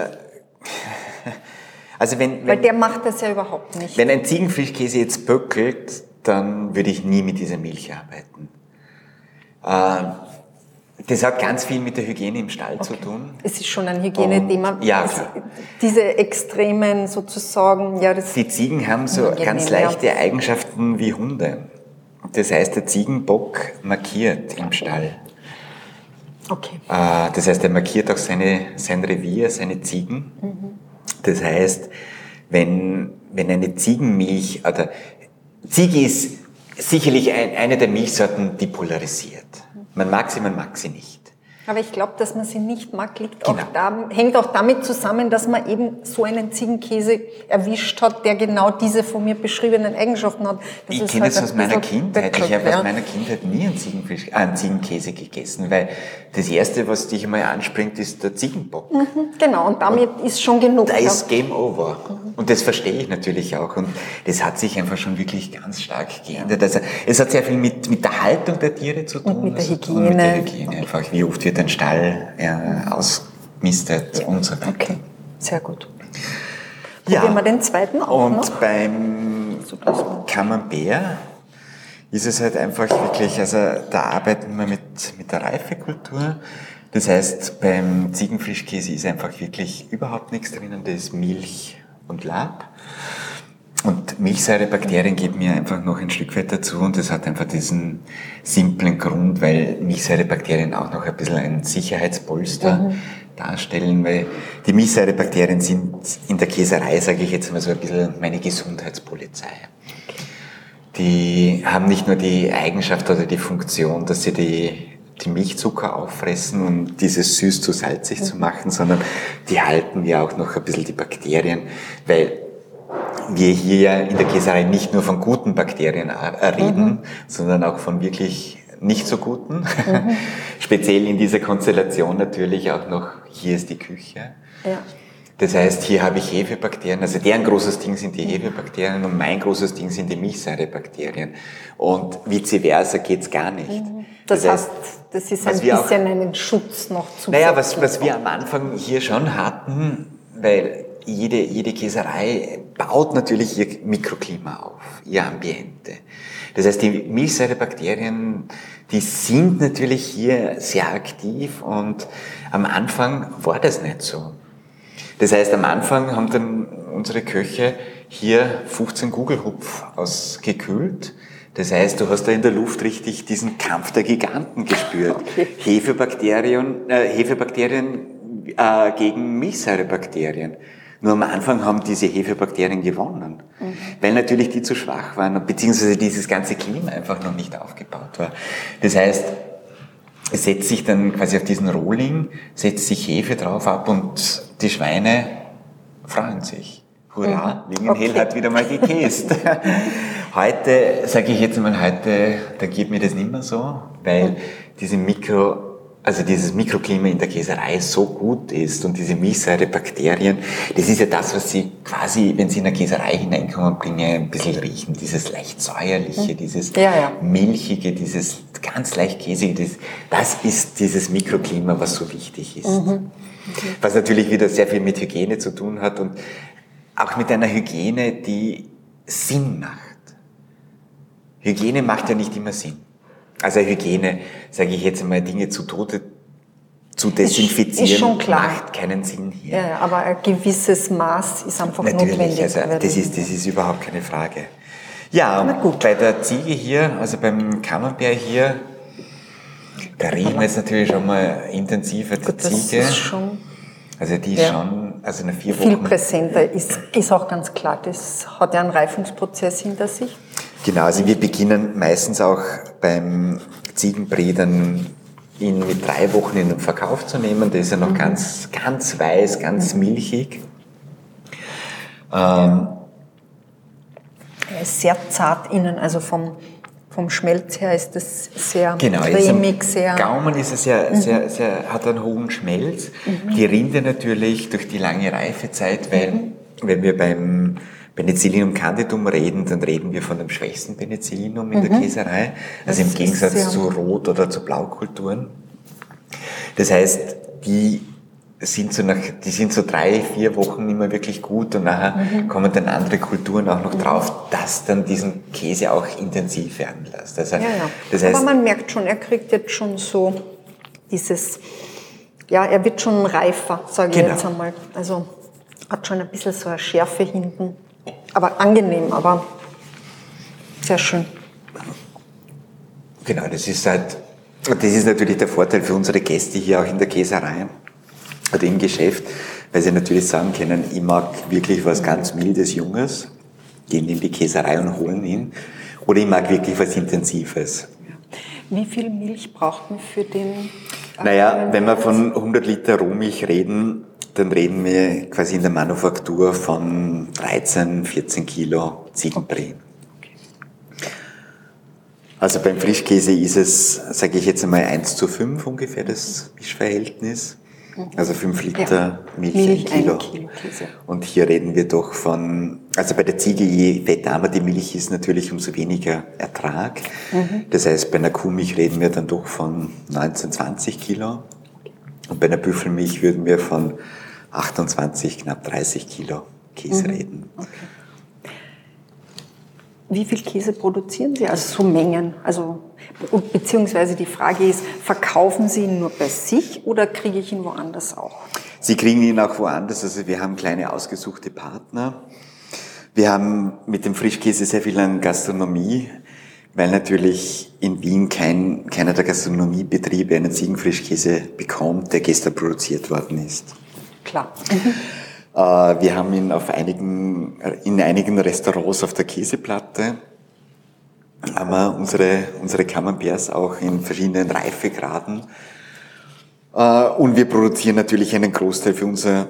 C: also wenn,
B: Weil
C: wenn,
B: der macht das ja überhaupt nicht.
C: wenn ein Ziegenfrischkäse jetzt böckelt, dann würde ich nie mit dieser Milch arbeiten. Ähm, das hat ganz viel mit der Hygiene im Stall zu tun.
B: Es ist schon ein Hygienethema.
C: Ja, klar.
B: Diese extremen sozusagen, ja, das
C: Die Ziegen haben so ganz
B: ja.
C: leichte Eigenschaften wie Hunde. Das heißt, der Ziegenbock markiert im Stall.
B: Okay.
C: Äh, Das heißt, er markiert auch seine, sein Revier, seine Ziegen. Das heißt, wenn, wenn eine Ziegenmilch, oder Ziege ist sicherlich ein, eine der Milchsorten, die polarisiert. Man mag sie, man mag sie nicht.
B: Aber ich glaube, dass man sie nicht mag, liegt auch
C: Genau.
B: da, hängt auch damit zusammen, dass man eben so einen Ziegenkäse erwischt hat, der genau diese von mir beschriebenen Eigenschaften hat. Das
C: Ich kenne
B: halt
C: das aus meiner Kindheit. Ich habe
B: ja.
C: aus meiner Kindheit nie einen, Ziegenfisch, äh, einen Ziegenkäse gegessen, weil das Erste, was dich mal anspringt, ist der Ziegenbock.
B: Genau, und damit ist schon genug.
C: Da
B: ja.
C: ist Game Over. Und das verstehe ich natürlich auch. Und das hat sich einfach schon wirklich ganz stark geändert. Also es hat sehr viel mit, mit der Haltung der Tiere zu tun.
B: mit der
C: also, Und mit der
B: Hygiene.
C: Hygiene einfach. Wie oft wird ein Stall äh, ausmistet und so weiter.
B: Okay, sehr gut.
C: Ja.
B: Probieren wir den zweiten auch
C: Und
B: noch.
C: beim Camembert ist es halt einfach wirklich, also da arbeiten wir mit, mit der Reifekultur. Das heißt, beim Ziegenfrischkäse ist einfach wirklich überhaupt nichts drinnen, das ist Milch und Lab. Und Milchsäurebakterien geben mir einfach noch ein Stück weit dazu und das hat einfach diesen simplen Grund, weil Milchsäurebakterien auch noch ein bisschen ein Sicherheitspolster darstellen, weil die Milchsäurebakterien sind in der Käserei, sage ich jetzt mal so ein bisschen meine Gesundheitspolizei. Die haben nicht nur die Eigenschaft oder die Funktion, dass sie die, die Milchzucker auffressen, um dieses süß zu salzig zu machen, sondern die halten ja auch noch ein bisschen die Bakterien, weil wir hier ja in der Käserei nicht nur von guten Bakterien reden, sondern auch von wirklich nicht so guten. <laughs> Speziell in dieser Konstellation natürlich auch noch, hier ist die Küche.
B: Ja.
C: Das heißt, hier habe ich Hefebakterien, also deren großes Ding sind die Hefebakterien und mein großes Ding sind die Milchsäurebakterien. Und vice versa geht's gar nicht.
B: Mhm. Das, heißt, das ist ein
C: wir auch-
B: bisschen einen Schutz noch zu
C: naja, was, was wir am Anfang hier schon hatten, weil jede, jede Käserei baut natürlich ihr Mikroklima auf, ihr Ambiente. Das heißt, die Milchsäurebakterien, die sind natürlich hier sehr aktiv und am Anfang war das nicht so. Das heißt, am Anfang haben dann unsere Köche hier 15 Gugelhupf ausgekühlt. Das heißt, du hast da in der Luft richtig diesen Kampf der Giganten gespürt. <laughs> Okay. Hefebakterien, äh, Hefebakterien äh, gegen Milchsäurebakterien. Nur am Anfang haben diese Hefebakterien gewonnen, mhm. weil natürlich die zu schwach waren, beziehungsweise dieses ganze Klima einfach noch nicht aufgebaut war. Das heißt, es setzt sich dann quasi auf diesen Rohling, setzt sich Hefe drauf ab und die Schweine freuen sich. Hurra, mhm. Lingenhell okay. hat wieder mal gekäst. <laughs> heute, sage ich jetzt mal, heute, da geht mir das nicht mehr so, weil mhm. diese Mikro, also dieses Mikroklima in der Käserei so gut ist und diese Milchsäurebakterien, das ist ja das, was sie quasi, wenn sie in der Käserei hineinkommen, bringen, ein bisschen riechen. Dieses leicht säuerliche, mhm. dieses ja, ja. milchige, dieses ganz leicht käsige, das, das ist dieses Mikroklima, was so wichtig ist. Mhm. Was natürlich wieder sehr viel mit Hygiene zu tun hat und auch mit einer Hygiene, die Sinn macht. Hygiene macht ja nicht immer Sinn. Also Hygiene, sage ich jetzt einmal, Dinge zu Tode zu desinfizieren, macht keinen Sinn hier.
B: Ja, aber ein gewisses Maß ist einfach Natürlich, notwendig.
C: Also das, ist, das ist überhaupt keine Frage. Ja, bei der Ziege hier, also beim Camembert hier, da riechen wir jetzt natürlich schon mal intensiver die Gut, Ziege. Ist also die ist ja. schon, also eine vier Wochen.
B: Viel präsenter ist, ist auch ganz klar. Das hat ja einen Reifungsprozess hinter sich.
C: Genau, also wir beginnen meistens auch beim Ziegenbrie dann ihn mit drei Wochen in den Verkauf zu nehmen. Der ist ja noch mhm. ganz, ganz weiß, ganz milchig.
B: Ähm, er ist sehr zart innen, also vom, vom Schmelz her ist es sehr
C: genau, cremig, sehr... Gaumen ist es sehr, mhm. sehr, sehr, hat einen hohen Schmelz. Mhm. Die Rinde natürlich durch die lange Reifezeit, weil mhm. wenn wir beim Penicillinum candidum reden, dann reden wir von dem schwächsten Penicillinum in der mhm. Käserei, also das im Gegensatz zu Rot- oder zu Blaukulturen. Das heißt, die sind so nach, die sind so drei, vier Wochen immer wirklich gut und nachher mhm. kommen dann andere Kulturen auch noch mhm. drauf, dass dann diesen Käse auch intensiv werden lässt.
B: Also, ja, ja. Das heißt, Aber man merkt schon, er kriegt jetzt schon so dieses, ja, er wird schon reifer, sage genau. ich jetzt einmal. Also hat schon ein bisschen so eine Schärfe hinten. Aber angenehm, aber sehr schön.
C: Genau, das ist halt, das ist natürlich der Vorteil für unsere Gäste hier auch in der Käserei oder im Geschäft, weil sie natürlich sagen können, ich mag wirklich was ganz Mildes, Junges, gehen in die Käserei und holen ihn, oder ich mag wirklich was Intensives.
B: Wie viel Milch braucht man für den?
C: Naja, wenn wir von 100 Liter Rohmilch reden, dann reden wir quasi in der Manufaktur von 13, 14 Kilo Ziegenbrie. Also beim Frischkäse ist es, sage ich jetzt einmal, 1 zu 5 ungefähr das Mischverhältnis. Also 5 Liter ja. Milch, Milch ein Kilo. Kilo Und hier reden wir doch von, also bei der Ziege, je fettarmer die Milch ist, natürlich umso weniger Ertrag. Mhm. Das heißt, bei einer Kuhmilch reden wir dann doch von 19, 20 Kilo. Und bei einer Büffelmilch würden wir von 28, knapp 30 Kilo Käse mhm. reden. Okay.
B: Wie viel Käse produzieren Sie? Also so Mengen? Also, beziehungsweise die Frage ist, verkaufen Sie ihn nur bei sich oder kriege ich ihn woanders auch?
C: Sie kriegen ihn auch woanders. Also wir haben kleine ausgesuchte Partner. Wir haben mit dem Frischkäse sehr viel an Gastronomie, weil natürlich in Wien kein, keiner der Gastronomiebetriebe einen Ziegenfrischkäse bekommt, der gestern produziert worden ist.
B: Klar.
C: Äh, wir haben ihn auf einigen, in einigen Restaurants auf der Käseplatte. Haben wir unsere, unsere Camemberts auch in verschiedenen Reifegraden. Äh, und wir produzieren natürlich einen Großteil für unser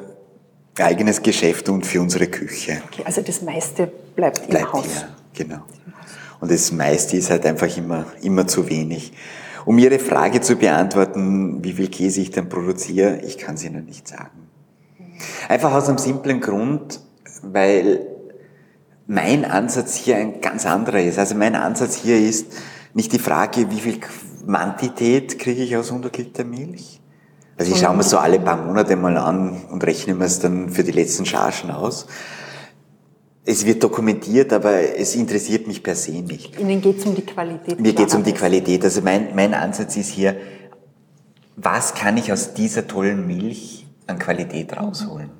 C: eigenes Geschäft und für unsere Küche.
B: Okay, also das meiste bleibt, bleibt im Haus.
C: Hier, genau. Und das meiste ist halt einfach immer, immer zu wenig. Um Ihre Frage zu beantworten, wie viel Käse ich dann produziere, ich kann es Ihnen nicht sagen. Einfach aus einem simplen Grund, weil mein Ansatz hier ein ganz anderer ist. Also mein Ansatz hier ist nicht die Frage, wie viel Quantität kriege ich aus 100 Liter Milch. Also ich schaue mir so alle paar Monate mal an und rechne mir es dann für die letzten Chargen aus. Es wird dokumentiert, aber es interessiert mich per se nicht.
B: Ihnen geht es um die Qualität.
C: Mir geht es um die Qualität. Also mein, mein Ansatz ist hier, was kann ich aus dieser tollen Milch an Qualität rausholen.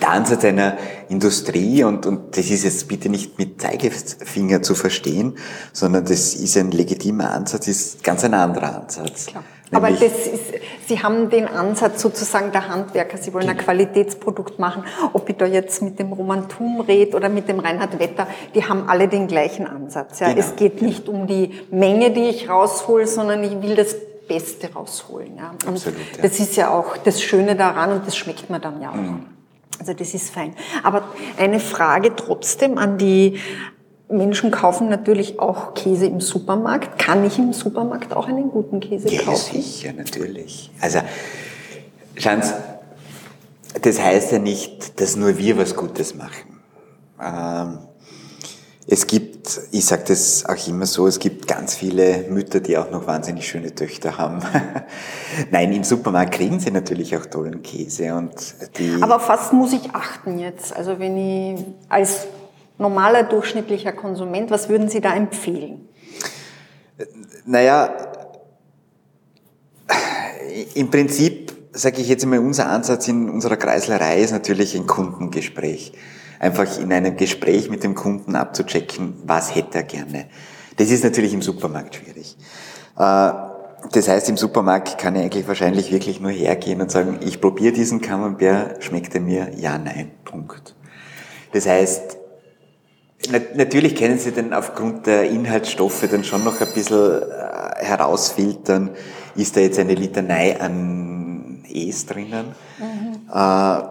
C: der Ansatz einer Industrie und, und das ist jetzt bitte nicht mit Zeigefinger zu verstehen, sondern das ist ein legitimer Ansatz, ist ganz ein anderer Ansatz.
B: Klar. Aber das ist, Sie haben den Ansatz sozusagen der Handwerker. Sie wollen ein genau. Qualitätsprodukt machen. Ob ich da jetzt mit dem Roman Thum rede oder mit dem Reinhard Wetter, die haben alle den gleichen Ansatz. Ja. Genau. Es geht nicht um die Menge, die ich raushole, sondern ich will das Beste rausholen. Ja. Und Absolut, ja. das ist ja auch das Schöne daran und das schmeckt mir dann ja auch. Mhm. Also das ist fein. Aber eine Frage trotzdem an die Menschen kaufen natürlich auch Käse im Supermarkt. Kann ich im Supermarkt auch einen guten Käse
C: ja,
B: kaufen?
C: Ja, sicher, natürlich. Also, schauen Sie, das heißt ja nicht, dass nur wir was Gutes machen. Ähm, es gibt, ich sage das auch immer so, es gibt ganz viele Mütter, die auch noch wahnsinnig schöne Töchter haben. <laughs> Nein, im Supermarkt kriegen sie natürlich auch tollen Käse und die.
B: Aber auf was muss ich achten jetzt? Also wenn ich als normaler durchschnittlicher Konsument, was würden Sie da empfehlen?
C: Naja, im Prinzip sage ich jetzt immer, unser Ansatz in unserer Kreislerei ist natürlich ein Kundengespräch. Einfach in einem Gespräch mit dem Kunden abzuchecken, was hätte er gerne. Das ist natürlich im Supermarkt schwierig. Äh, das heißt, im Supermarkt kann ich eigentlich wahrscheinlich wirklich nur hergehen und sagen, ich probiere diesen Camembert, schmeckt er mir? Ja, nein, Punkt. Das heißt, Natürlich können Sie dann aufgrund der Inhaltsstoffe dann schon noch ein bisschen äh, herausfiltern, ist da jetzt eine Litanei an Es drinnen. Mhm. Äh,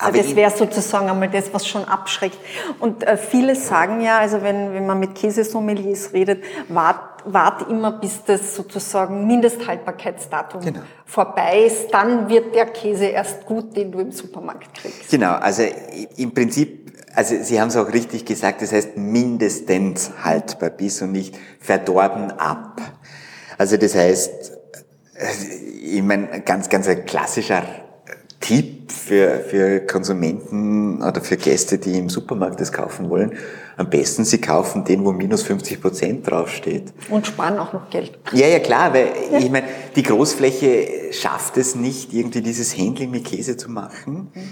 B: aber das wäre sozusagen einmal das, was schon abschreckt. Und äh, viele sagen ja, also wenn, wenn man mit Käsesommeliers redet, wart, wart immer, bis das sozusagen Mindesthaltbarkeitsdatum genau. vorbei ist, dann wird der Käse erst gut, den du im Supermarkt kriegst.
C: Genau, also im Prinzip also Sie haben es auch richtig gesagt, das heißt mindestens haltbar bis und nicht verdorben ab. Also das heißt, äh, ich meine, ganz, ganz ein klassischer Tipp für, für Konsumenten oder für Gäste, die im Supermarkt das kaufen wollen. Am besten, sie kaufen den, wo minus 50 Prozent draufsteht.
B: Und sparen auch noch Geld.
C: Ja, ja, klar, weil ja. ich meine, die Großfläche schafft es nicht, irgendwie dieses Handling mit Käse zu machen. Mhm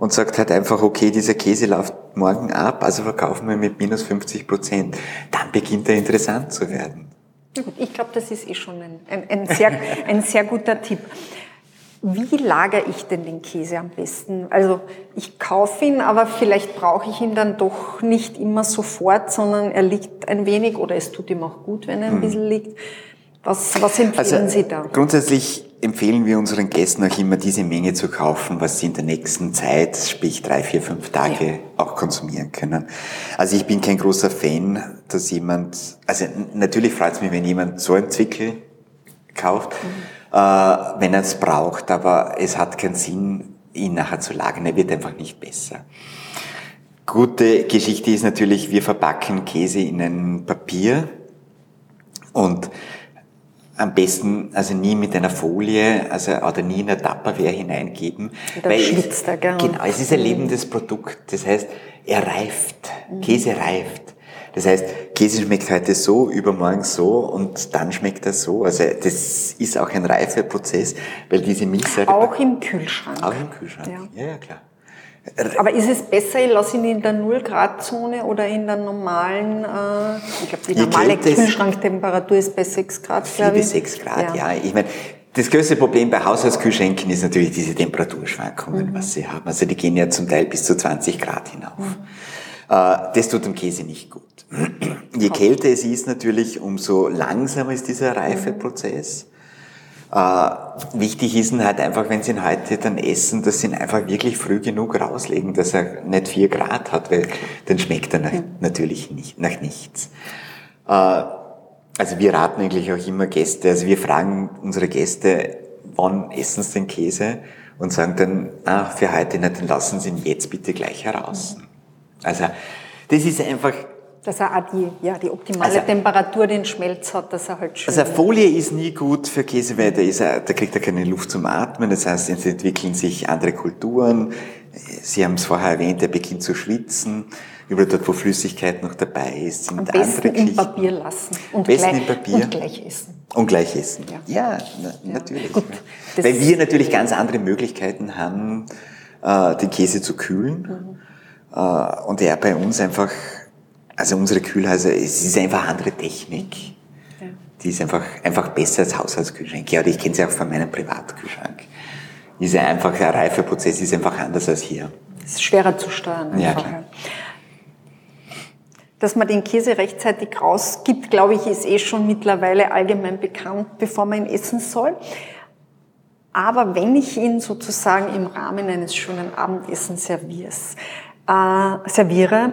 C: und sagt halt einfach, okay, dieser Käse läuft morgen ab, also verkaufen wir mit minus 50 Prozent. Dann beginnt er interessant zu werden.
B: Ich glaube, das ist eh schon ein, ein, ein, sehr, ein sehr guter Tipp. Wie lagere ich denn den Käse am besten? Also ich kaufe ihn, aber vielleicht brauche ich ihn dann doch nicht immer sofort, sondern er liegt ein wenig oder es tut ihm auch gut, wenn er ein hm. bisschen liegt. Was, was empfehlen also, Sie da?
C: Grundsätzlich empfehlen wir unseren Gästen auch immer, diese Menge zu kaufen, was sie in der nächsten Zeit, sprich drei, vier, fünf Tage, ja. auch konsumieren können. Also ich bin kein großer Fan, dass jemand, also natürlich freut es mich, wenn jemand so ein Zwickel kauft, mhm. Äh, wenn er es braucht, aber es hat keinen Sinn, ihn nachher zu lagern. Er wird einfach nicht besser. Gute Geschichte ist natürlich, wir verpacken Käse in ein Papier und am besten also nie mit einer Folie, also oder nie in eine Tupperware hineingeben.
B: Weil schwitzt er,
C: gell? Genau, es ist ein lebendes Produkt. Das heißt, er reift. Mhm. Käse reift. Das heißt, Käse schmeckt heute so, übermorgen so und dann schmeckt er so. Also das ist auch ein Reifeprozess, weil diese Milchsäure...
B: Auch im Kühlschrank.
C: Auch im Kühlschrank, ja, ja, ja klar.
B: Aber ist es besser, ich lasse ihn in der 0-Grad-Zone oder in der normalen, äh, ich glaube, die normale Kühlschranktemperatur ist bei 6 Grad,
C: 4 bis 6 Grad, ja. ja. Ich meine, das größte Problem bei Haushaltskühlschränken ist natürlich diese Temperaturschwankungen, mhm. was sie haben. Also die gehen ja zum Teil bis zu 20 Grad hinauf. Mhm. Äh, das tut dem Käse nicht gut. Je kälter es ist natürlich, umso langsamer ist dieser Reifeprozess. Äh, wichtig ist ihnen halt einfach, wenn sie ihn heute dann essen, dass sie ihn einfach wirklich früh genug rauslegen, dass er nicht vier Grad hat, weil dann schmeckt er nach, natürlich nicht, nach nichts. Äh, also wir raten eigentlich auch immer Gäste, also wir fragen unsere Gäste, wann essen sie den Käse und sagen dann, ah, für heute nicht, dann lassen sie ihn jetzt bitte gleich heraus. Also das ist einfach
B: dass er auch die, ja, die optimale also, Temperatur, den Schmelz hat, dass er halt schön
C: Also Folie ist nie gut für Käse, weil da, ist er, da kriegt er keine Luft zum Atmen. Das heißt, es entwickeln sich andere Kulturen. Sie haben es vorher erwähnt, er beginnt zu schwitzen. Überall dort, wo Flüssigkeit noch dabei ist,
B: sind Am besten andere im Papier lassen.
C: Und, gleich, im Papier.
B: und gleich essen.
C: Und gleich essen. Ja, ja, na, ja. natürlich. Gut, weil wir natürlich ganz andere Möglichkeiten haben, äh, den Käse zu kühlen. Mhm. Äh, und er bei uns einfach, also unsere Kühlhäuser, es ist einfach andere Technik. Ja. Die ist einfach, einfach besser als Haushaltskühlschrank. Ja, ich kenne sie auch von meinem Privatkühlschrank. Ist ja einfach, der Reifeprozess ist einfach anders als hier.
B: Es ist schwerer zu steuern.
C: Ja, klar.
B: Dass man den Käse rechtzeitig rausgibt, glaube ich, ist eh schon mittlerweile allgemein bekannt, bevor man ihn essen soll. Aber wenn ich ihn sozusagen im Rahmen eines schönen Abendessens serviere, äh, serviere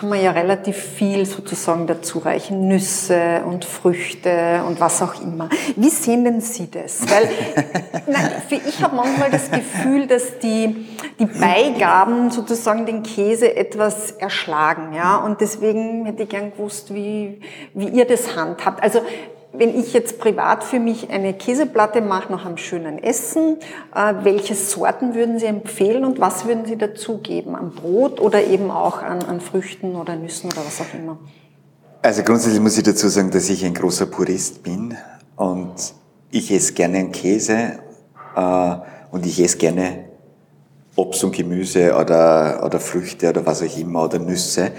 B: kann man ja relativ viel sozusagen dazu reichen, Nüsse und Früchte und was auch immer. Wie sehen denn Sie das? Weil <laughs> nein, ich habe manchmal das Gefühl, dass die, die Beigaben sozusagen den Käse etwas erschlagen, ja. Und deswegen hätte ich gern gewusst, wie, wie ihr das handhabt. Also wenn ich jetzt privat für mich eine Käseplatte mache nach einem schönen Essen, äh, welche Sorten würden Sie empfehlen und was würden Sie dazugeben? Am Brot oder eben auch an, an Früchten oder Nüssen oder was auch immer?
C: Also grundsätzlich muss ich dazu sagen, dass ich ein großer Purist bin und ich esse gerne einen Käse äh, und ich esse gerne Obst und Gemüse oder, oder Früchte oder was auch immer oder Nüsse,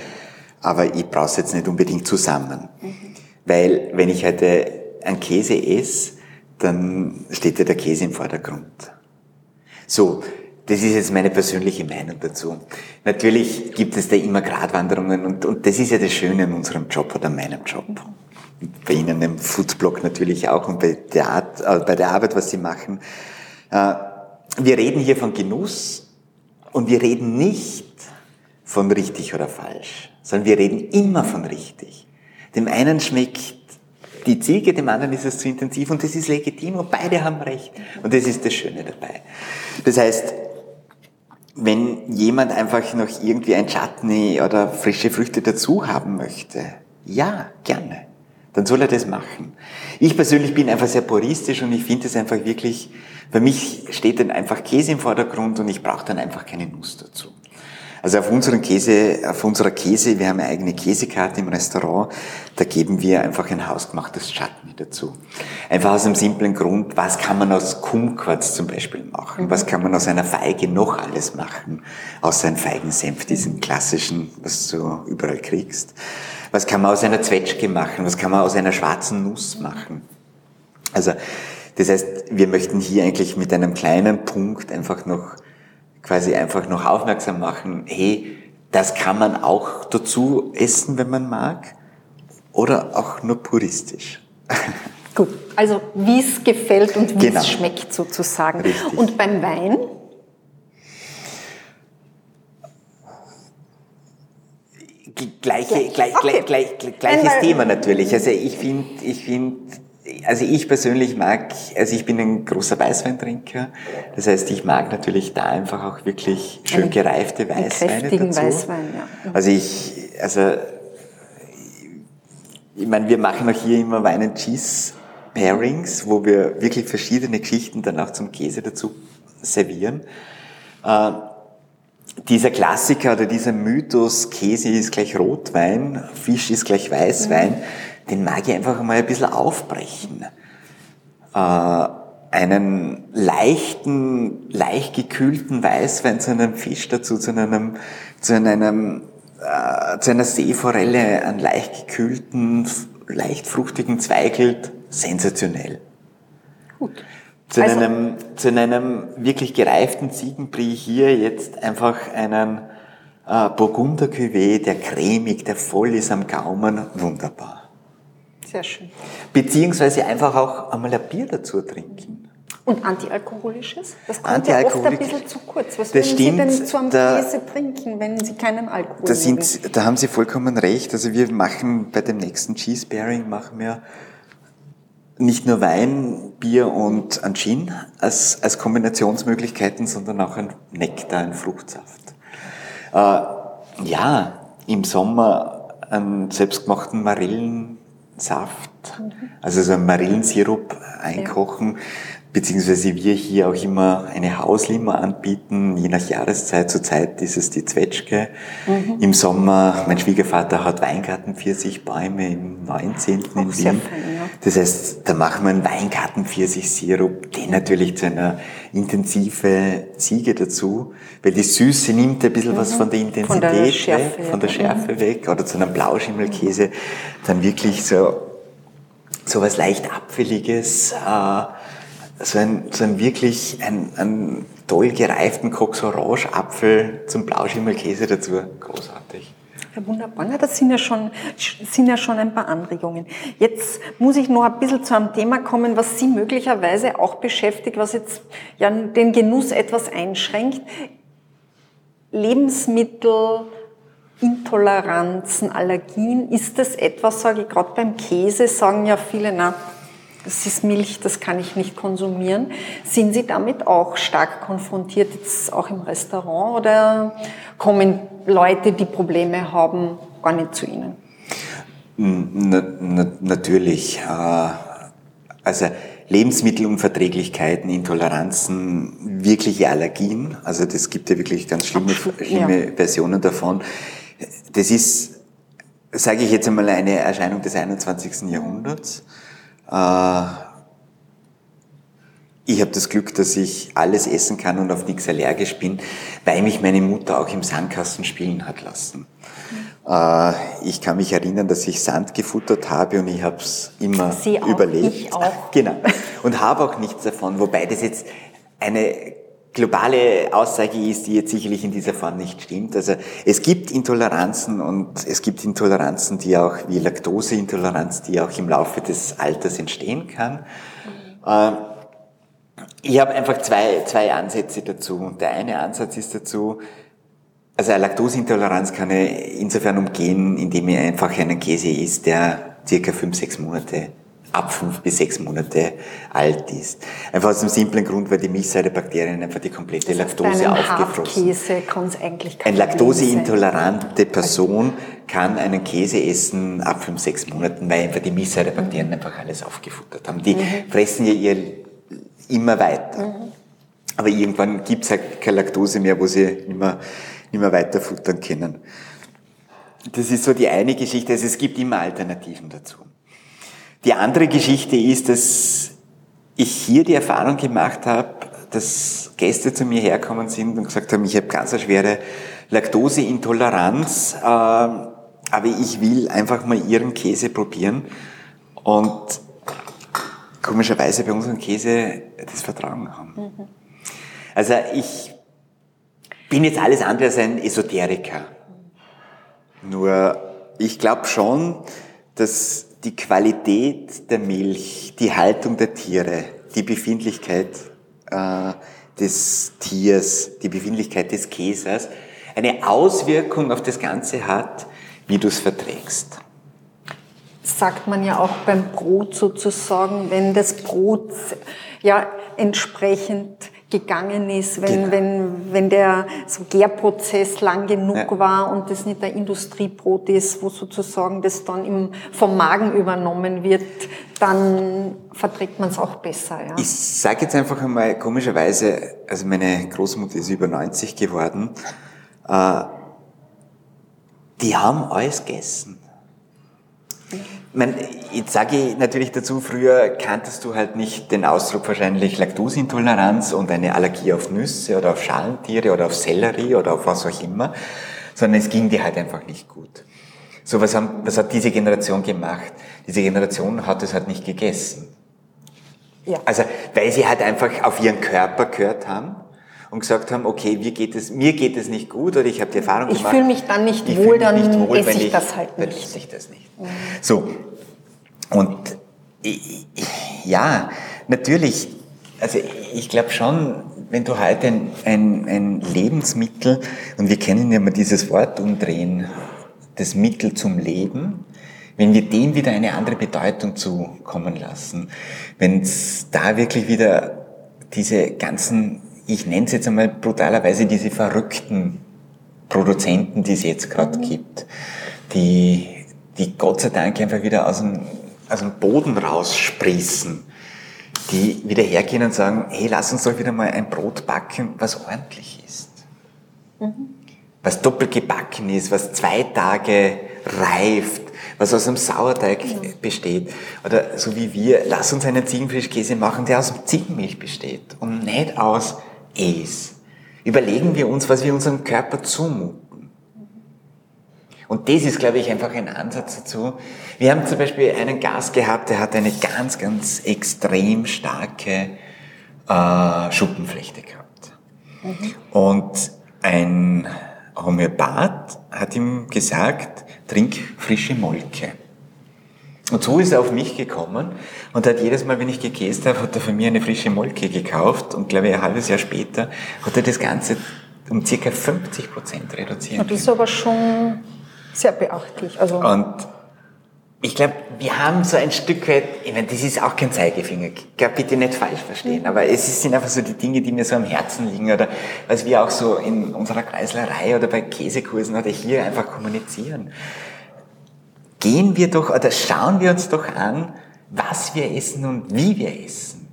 C: aber ich brauche es jetzt nicht unbedingt zusammen. Mhm. Weil wenn ich heute einen Käse esse, dann steht ja der Käse im Vordergrund. So, das ist jetzt meine persönliche Meinung dazu. Natürlich gibt es da immer Gratwanderungen und, und das ist ja das Schöne in unserem Job oder meinem Job. Bei Ihnen im Foodblog natürlich auch und bei der, Art, äh, bei der Arbeit, was Sie machen. Äh, wir reden hier von Genuss und wir reden nicht von richtig oder falsch, sondern wir reden immer von richtig. Dem einen schmeckt die Ziege, dem anderen ist es zu intensiv und das ist legitim und beide haben recht. Und das ist das Schöne dabei. Das heißt, wenn jemand einfach noch irgendwie ein Chutney oder frische Früchte dazu haben möchte, ja, gerne. Dann soll er das machen. Ich persönlich bin einfach sehr puristisch und ich finde es einfach wirklich, für mich steht dann einfach Käse im Vordergrund und ich brauche dann einfach keine Nuss dazu. Also auf unseren Käse, auf unserer Käse, wir haben eine eigene Käsekarte im Restaurant, da geben wir einfach ein hausgemachtes Chutney dazu. Einfach aus einem simplen Grund, was kann man aus Kumquats zum Beispiel machen? Was kann man aus einer Feige noch alles machen? Außer ein Feigensenf, diesen klassischen, was du überall kriegst. Was kann man aus einer Zwetschge machen? Was kann man aus einer schwarzen Nuss machen? Also, das heißt, wir möchten hier eigentlich mit einem kleinen Punkt einfach noch quasi einfach noch aufmerksam machen, hey, das kann man auch dazu essen, wenn man mag, oder auch nur puristisch. <laughs>
B: Gut, also wie es gefällt und wie genau. es schmeckt sozusagen. Richtig. Und beim Wein?
C: Gleiche, gleich, okay. gleich, gleich, gleiches Thema natürlich. Also ich finde, ich finde, also ich persönlich mag, also ich bin ein großer Weißweintrinker. Das heißt, ich mag natürlich da einfach auch wirklich schön gereifte Weißweine dazu. Weißwein, ja. Also ich, also ich meine, wir machen auch hier immer Wein and Cheese Pairings, wo wir wirklich verschiedene Geschichten dann auch zum Käse dazu servieren. Äh, dieser Klassiker oder dieser Mythos, Käse ist gleich Rotwein, Fisch ist gleich Weißwein, mhm den mag ich einfach mal ein bisschen aufbrechen. Äh, einen leichten, leicht gekühlten Weißwein zu einem Fisch dazu, zu einem, zu einem, äh, zu einer Seeforelle, einen leicht gekühlten, leicht fruchtigen Zweigelt, sensationell. Gut. Zu, also, einem, zu einem wirklich gereiften Ziegenbrie hier jetzt einfach einen äh, Burgunder Cuvée, der cremig, der voll ist am Gaumen, wunderbar.
B: Sehr schön.
C: Beziehungsweise einfach auch einmal ein Bier dazu trinken.
B: Und antialkoholisches? Das kommt ja oft ein bisschen zu kurz. Was würden Sie denn zu einem da, Käse trinken, wenn Sie keinen Alkohol
C: da, sind, da haben Sie vollkommen recht. Also wir machen bei dem nächsten Cheese Pairing machen wir nicht nur Wein, Bier und ein Gin als, als Kombinationsmöglichkeiten, sondern auch ein Nektar, ein Fruchtsaft. Äh, ja, im Sommer einen selbstgemachten Marillen Saft, also so einen Marillensirup einkochen, ja. Beziehungsweise wir hier auch immer eine Hauslima anbieten, je nach Jahreszeit. Zurzeit ist es die Zwetschge. Mhm. Im Sommer, mein Schwiegervater hat Weingarten, Bäume im 19. Auch in Wien. Fein, ja. Das heißt, da machen wir einen Weingarten-Pfirsich-Sirup, den natürlich zu einer intensive Ziege dazu, weil die Süße nimmt ein bisschen mhm. was von der Intensität von der Schärfe, weg, von der Schärfe mhm. weg, oder zu einem Blauschimmelkäse, dann wirklich so, so was leicht Apfeliges, äh, so ein, so ein wirklich ein, ein toll gereiften Cox Orange Apfel zum Blauschimmelkäse dazu. Großartig.
B: Ja, wunderbar. Na, das sind ja, schon, sind ja schon ein paar Anregungen. Jetzt muss ich noch ein bisschen zu einem Thema kommen, was Sie möglicherweise auch beschäftigt, was jetzt ja den Genuss etwas einschränkt. Lebensmittel, Intoleranzen, Allergien, ist das etwas, sage ich, gerade beim Käse sagen ja viele, na, das ist Milch, das kann ich nicht konsumieren. Sind Sie damit auch stark konfrontiert, jetzt auch im Restaurant, oder kommen Leute, die Probleme haben, gar nicht zu Ihnen?
C: Na, na, natürlich. Äh, also Lebensmittelunverträglichkeiten, Intoleranzen, wirkliche Allergien. Also das gibt ja wirklich ganz schlimme, schlimme ja. Versionen davon. Das ist, sage ich jetzt einmal, eine Erscheinung des 21. Jahrhunderts. Äh, ich habe das Glück, dass ich alles essen kann und auf nichts allergisch bin, weil mich meine Mutter auch im Sandkasten spielen hat lassen. Mhm. Ich kann mich erinnern, dass ich Sand gefuttert habe und ich habe es immer Sie überlebt. Auch, ich auch. <laughs> Genau. Und habe auch nichts davon, wobei das jetzt eine globale Aussage ist, die jetzt sicherlich in dieser Form nicht stimmt. Also es gibt Intoleranzen und es gibt Intoleranzen, die auch wie Laktoseintoleranz, die auch im Laufe des Alters entstehen kann. Mhm. Ich habe einfach zwei, zwei Ansätze dazu. Der eine Ansatz ist dazu, also eine Laktoseintoleranz kann ich insofern umgehen, indem ich einfach einen Käse isst, der circa fünf, sechs Monate ab fünf bis sechs Monate alt ist. Einfach aus dem simplen Grund, weil die Milchsäurebakterien einfach die komplette Laktose aufgefroren Käse kann es eigentlich kein Eine laktoseintolerante Person kann einen Käse essen ab fünf, sechs Monaten, weil einfach die Milchsäurebakterien mhm. einfach alles aufgefuttert haben. Die mhm. fressen ja ihr immer weiter. Mhm. Aber irgendwann gibt es halt keine Laktose mehr, wo sie nicht mehr, nicht mehr weiter futtern können. Das ist so die eine Geschichte. Also es gibt immer Alternativen dazu. Die andere Geschichte ist, dass ich hier die Erfahrung gemacht habe, dass Gäste zu mir herkommen sind und gesagt haben, ich habe ganz eine schwere Laktoseintoleranz, äh, aber ich will einfach mal ihren Käse probieren. Und komischerweise bei unserem Käse das Vertrauen haben. Mhm. Also ich bin jetzt alles andere als ein Esoteriker. Nur ich glaube schon, dass die Qualität der Milch, die Haltung der Tiere, die Befindlichkeit äh, des Tiers, die Befindlichkeit des Käsers eine Auswirkung auf das Ganze hat, wie du es verträgst.
B: Sagt man ja auch beim Brot sozusagen, wenn das Brot ja entsprechend gegangen ist, wenn, genau. wenn, wenn der so Gärprozess lang genug ja. war und das nicht der Industriebrot ist, wo sozusagen das dann im, vom Magen übernommen wird, dann verträgt man es auch besser. Ja.
C: Ich sage jetzt einfach einmal komischerweise, also meine Großmutter ist über 90 geworden, äh, die haben alles gegessen. Man, jetzt sage ich natürlich dazu, früher kanntest du halt nicht den Ausdruck wahrscheinlich Laktoseintoleranz und eine Allergie auf Nüsse oder auf Schalentiere oder auf Sellerie oder auf was auch immer, sondern es ging dir halt einfach nicht gut. So, was, haben, was hat diese Generation gemacht? Diese Generation hat es halt nicht gegessen. Ja. Also, weil sie halt einfach auf ihren Körper gehört haben und gesagt haben, okay, mir geht es, mir geht es nicht gut oder ich habe die Erfahrung
B: ich gemacht. Ich fühle mich dann nicht wohl, dann nicht wohl, esse ich, ich das halt nicht. Esse
C: ich das nicht. Mhm. So, und ja, natürlich, also ich glaube schon, wenn du heute ein, ein, ein Lebensmittel, und wir kennen ja mal dieses Wort umdrehen, das Mittel zum Leben, wenn wir dem wieder eine andere Bedeutung zukommen lassen, wenn es da wirklich wieder diese ganzen, ich nenne es jetzt einmal brutalerweise, diese verrückten Produzenten, die es jetzt gerade mhm. gibt, die, die Gott sei Dank einfach wieder aus dem aus dem Boden raussprießen, die wieder hergehen und sagen, hey, lass uns doch wieder mal ein Brot backen, was ordentlich ist. Mhm. Was doppelt gebacken ist, was zwei Tage reift, was aus einem Sauerteig genau. besteht. Oder so wie wir, lass uns einen Ziegenfrischkäse machen, der aus Ziegenmilch besteht und nicht aus Es. Überlegen wir uns, was wir unserem Körper zumuten. Und das ist, glaube ich, einfach ein Ansatz dazu. Wir haben zum Beispiel einen Gast gehabt, der hat eine ganz, ganz extrem starke äh, Schuppenflechte gehabt. Mhm. Und ein Homöopath hat ihm gesagt, trink frische Molke. Und so ist er auf mich gekommen und hat jedes Mal, wenn ich gekäst habe, hat er von mir eine frische Molke gekauft und glaube ich ein halbes Jahr später hat er das Ganze um circa 50 Prozent reduziert.
B: Das ist aber schon sehr beachtlich. Also
C: und ich glaube, wir haben so ein Stück weit, ich meine, das ist auch kein Zeigefinger, ich glaube, bitte nicht falsch verstehen, aber es sind einfach so die Dinge, die mir so am Herzen liegen oder was wir auch so in unserer Kreislerei oder bei Käsekursen oder hier einfach kommunizieren. Gehen wir doch oder schauen wir uns doch an, was wir essen und wie wir essen.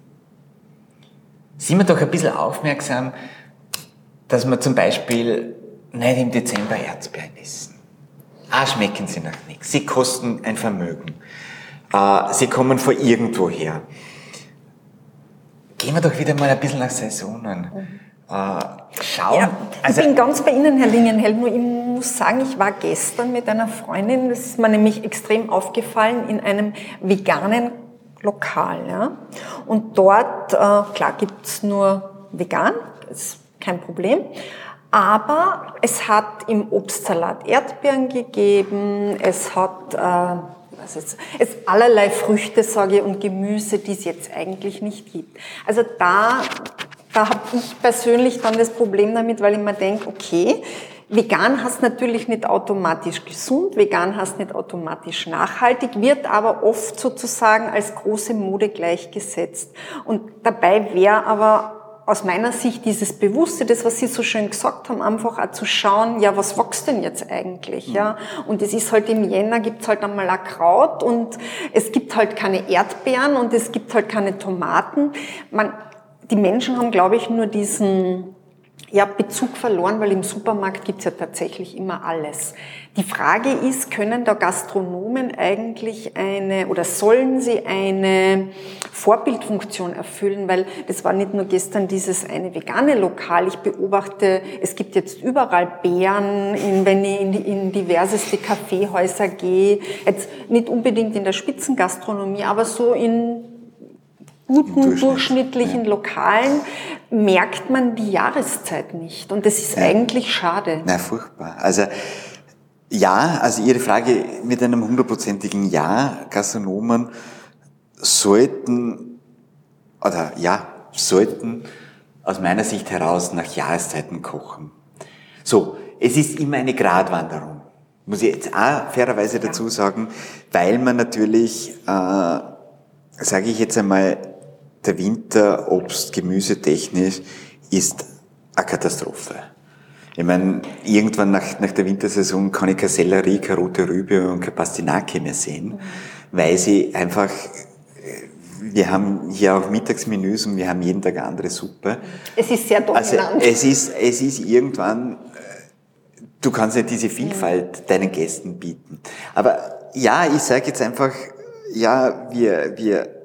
C: Sind wir doch ein bisschen aufmerksam, dass wir zum Beispiel nicht im Dezember Erdbeeren essen Ah, schmecken sie nach nichts. Sie kosten ein Vermögen. Äh, sie kommen von irgendwo her. Gehen wir doch wieder mal ein bisschen nach Saisonen. Äh, schauen. Ja,
B: ich also, bin ganz bei Ihnen, Herr Lingenheld, nur ich muss sagen, ich war gestern mit einer Freundin, das ist mir nämlich extrem aufgefallen, in einem veganen Lokal. Ja? Und dort, äh, klar, gibt's nur vegan, ist kein Problem. Aber es hat im Obstsalat Erdbeeren gegeben, es hat äh, was ist, es allerlei Früchte, sage ich, und Gemüse, die es jetzt eigentlich nicht gibt. Also da, da habe ich persönlich dann das Problem damit, weil ich mir denke, okay, Vegan heißt natürlich nicht automatisch gesund, vegan heißt nicht automatisch nachhaltig, wird aber oft sozusagen als große Mode gleichgesetzt. Und dabei wäre aber aus meiner Sicht dieses Bewusste, das, was Sie so schön gesagt haben, einfach auch zu schauen, ja, was wächst denn jetzt eigentlich, ja? Und es ist halt im Jänner gibt's halt einmal ein Kraut und es gibt halt keine Erdbeeren und es gibt halt keine Tomaten. Man, die Menschen haben, glaube ich, nur diesen, ja, Bezug verloren, weil im Supermarkt gibt's ja tatsächlich immer alles. Die Frage ist, können da Gastronomen eigentlich eine oder sollen sie eine Vorbildfunktion erfüllen? Weil das war nicht nur gestern dieses eine vegane Lokal. Ich beobachte, es gibt jetzt überall Bären, in, wenn ich in, in diverseste Kaffeehäuser gehe. Jetzt nicht unbedingt in der Spitzengastronomie, aber so in guten, Durchschnitt. durchschnittlichen ja. Lokalen merkt man die Jahreszeit nicht. Und das ist ja. eigentlich schade.
C: Na, furchtbar. Also, ja, also Ihre Frage mit einem hundertprozentigen Ja, Gastronomen sollten, oder ja, sollten aus meiner Sicht heraus nach Jahreszeiten kochen. So, es ist immer eine Gratwanderung. Muss ich jetzt auch fairerweise dazu sagen, weil man natürlich, äh, sage ich jetzt einmal, der Winter Obst, Gemüse technisch ist eine Katastrophe. Ich meine, irgendwann nach, nach der Wintersaison kann ich keine Sellerie, keine rote Rübe und keine Pastinake mehr sehen, weil sie einfach, wir haben hier auch Mittagsmenüs und wir haben jeden Tag eine andere Suppe.
B: Es ist sehr dominant.
C: Also es ist, es ist irgendwann, du kannst nicht diese Vielfalt mhm. deinen Gästen bieten. Aber ja, ich sage jetzt einfach, ja, wir, wir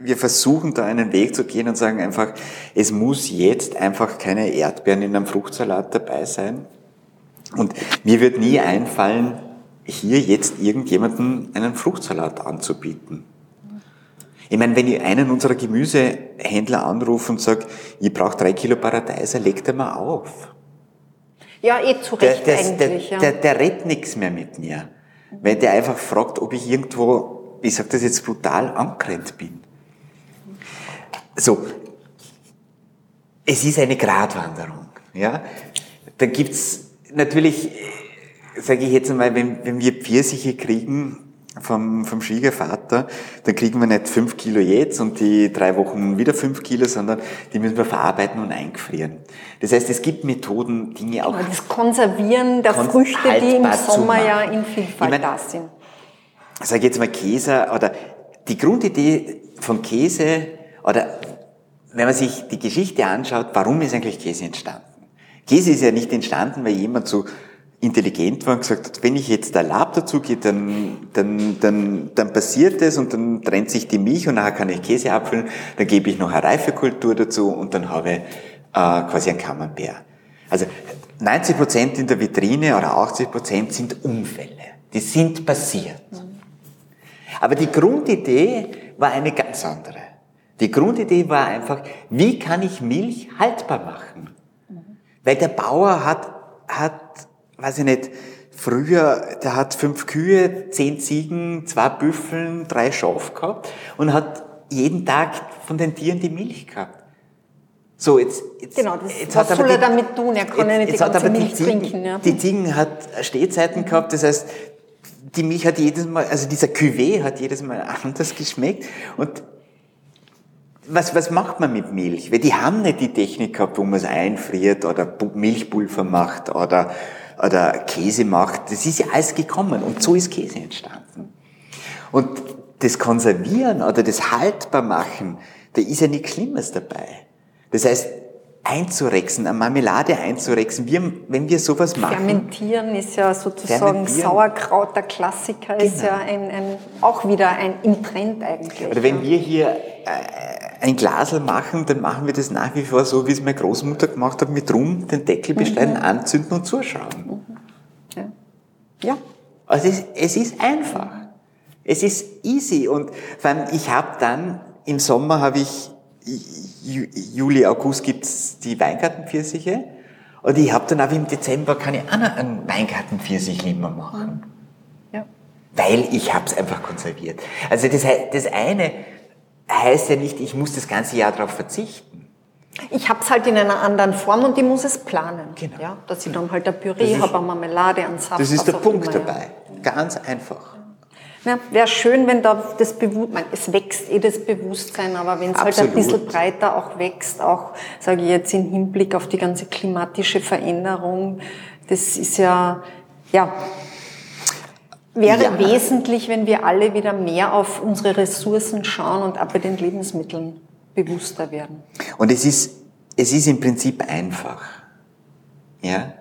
C: wir versuchen da einen Weg zu gehen und sagen einfach, es muss jetzt einfach keine Erdbeeren in einem Fruchtsalat dabei sein. Und mir wird nie einfallen, hier jetzt irgendjemanden einen Fruchtsalat anzubieten. Ich meine, wenn ich einen unserer Gemüsehändler anrufe und sage, ich brauche drei Kilo Paradeiser, legt er mir auf.
B: Ja, eh zu Recht
C: der, der, eigentlich. Der, ja. der, der redet nichts mehr mit mir. Weil der einfach fragt, ob ich irgendwo, ich sage das jetzt brutal, angerannt bin. So, es ist eine Gratwanderung. Ja? Da gibt's natürlich, sage ich jetzt einmal, wenn, wenn wir Pfirsiche kriegen vom, vom Schwiegervater, dann kriegen wir nicht fünf Kilo jetzt und die drei Wochen wieder fünf Kilo, sondern die müssen wir verarbeiten und einfrieren. Das heißt, es gibt Methoden, Dinge auch...
B: Das Konservieren der Früchte, die im Sommer ja in Vielfalt ich mein, da sind.
C: Sag ich jetzt mal Käse oder die Grundidee von Käse oder wenn man sich die Geschichte anschaut, warum ist eigentlich Käse entstanden? Käse ist ja nicht entstanden, weil jemand so intelligent war und gesagt hat, wenn ich jetzt da Lab dazu gehe, dann, dann, dann, dann passiert das und dann trennt sich die Milch und nachher kann ich Käse abfüllen, dann gebe ich noch eine Reifekultur dazu und dann habe ich äh, quasi einen Camembert. Also 90 Prozent in der Vitrine oder 80 Prozent sind Unfälle. Die sind passiert. Aber die Grundidee war eine ganz andere. Die Grundidee war einfach, wie kann ich Milch haltbar machen? Weil der Bauer hat, hat weiß ich nicht, früher, der hat fünf Kühe, zehn Ziegen, zwei Büffeln, drei Schaf gehabt und hat jeden Tag von den Tieren die Milch gehabt.
B: So, jetzt, jetzt, genau, das, jetzt was soll er die, damit tun? Er kann ja nicht die ganze Milch
C: die Ziegen,
B: trinken. Ja.
C: Die Ziegen hat Stehzeiten gehabt, das heißt, die Milch hat jedes Mal, also dieser Cuvée hat jedes Mal <laughs> anders geschmeckt und was, was macht man mit Milch? Weil die haben nicht die Technik gehabt, wo man es einfriert oder Milchpulver macht oder oder Käse macht, das ist ja alles gekommen und so ist Käse entstanden. Und das Konservieren oder das Haltbarmachen, da ist ja nichts Schlimmes dabei. Das heißt, einzurexen, eine Marmelade einzurexen, wir, wenn wir sowas machen.
B: Fermentieren ist ja sozusagen Sauerkraut, der Klassiker genau. ist ja ein, ein, auch wieder ein im Trend eigentlich.
C: Oder wenn wir hier äh, ein Glasel machen, dann machen wir das nach wie vor so, wie es meine Großmutter gemacht hat, mit Rum den Deckel bestellen, mhm. anzünden und zuschrauben. Mhm. Ja. ja. Also es, es ist einfach. Es ist easy und vor allem ich habe dann im Sommer habe ich Juli, August gibt's die Weingartenpfirsiche. Und ich habe dann auch im Dezember kann ich auch noch einen Weingartenpfirsich immer machen. Ja. Weil ich habe es einfach konserviert. Also das, das eine heißt ja nicht, ich muss das ganze Jahr darauf verzichten.
B: Ich habe es halt in einer anderen Form und ich muss es planen. Genau. Ja, dass ich dann halt ein Püree habe, eine Marmelade, einen Saft.
C: Das ist der Punkt immer, dabei. Ja. Ganz einfach.
B: Ja, Wäre schön, wenn da das Bewusstsein, es wächst eh das Bewusstsein, aber wenn es halt ein bisschen breiter auch wächst, auch, sage ich jetzt, im Hinblick auf die ganze klimatische Veränderung, das ist ja, ja, wäre ja. wesentlich, wenn wir alle wieder mehr auf unsere Ressourcen schauen und auch bei den Lebensmitteln bewusster werden.
C: Und es ist, es ist im Prinzip einfach. Ja?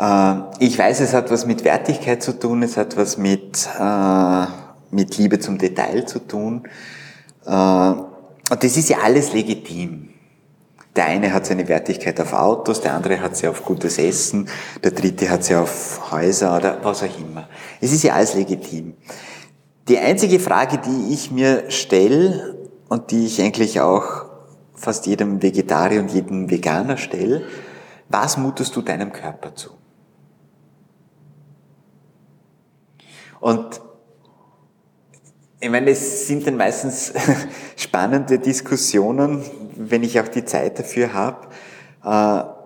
C: Äh, ich weiß, es hat was mit Wertigkeit zu tun, es hat was mit, äh, mit Liebe zum Detail zu tun. Äh, und das ist ja alles legitim. Der eine hat seine Wertigkeit auf Autos, der andere hat sie auf gutes Essen, der dritte hat sie auf Häuser oder was auch immer. Es ist ja alles legitim. Die einzige Frage, die ich mir stelle und die ich eigentlich auch fast jedem Vegetarier und jedem Veganer stelle, was mutest du deinem Körper zu? Und ich meine, es sind dann meistens <laughs> spannende Diskussionen, wenn ich auch die Zeit dafür habe. Äh,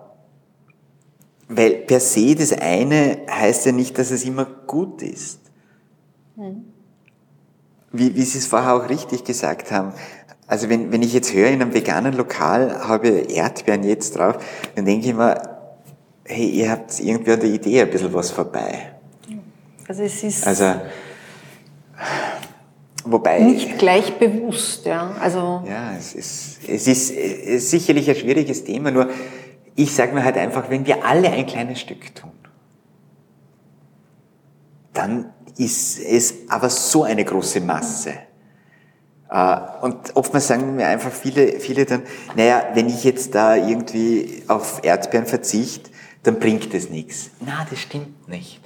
C: weil per se das eine heißt ja nicht, dass es immer gut ist. Hm. Wie, wie Sie es vorher auch richtig gesagt haben. Also wenn, wenn ich jetzt höre, in einem veganen Lokal habe Erdbeeren jetzt drauf, dann denke ich mir, hey, ihr habt irgendwie an der Idee ein bisschen was vorbei.
B: Also es ist
C: also, wobei,
B: nicht gleich bewusst. Ja, also
C: ja es, ist, es ist, sicherlich ein schwieriges Thema, nur ich sage mir halt einfach, wenn wir alle ein kleines Stück tun, dann ist es aber so eine große Masse. Äh, und oftmals sagen mir einfach viele, viele dann, naja, wenn ich jetzt da irgendwie auf Erdbeeren verzichte, dann bringt es nichts. Na, das stimmt nicht.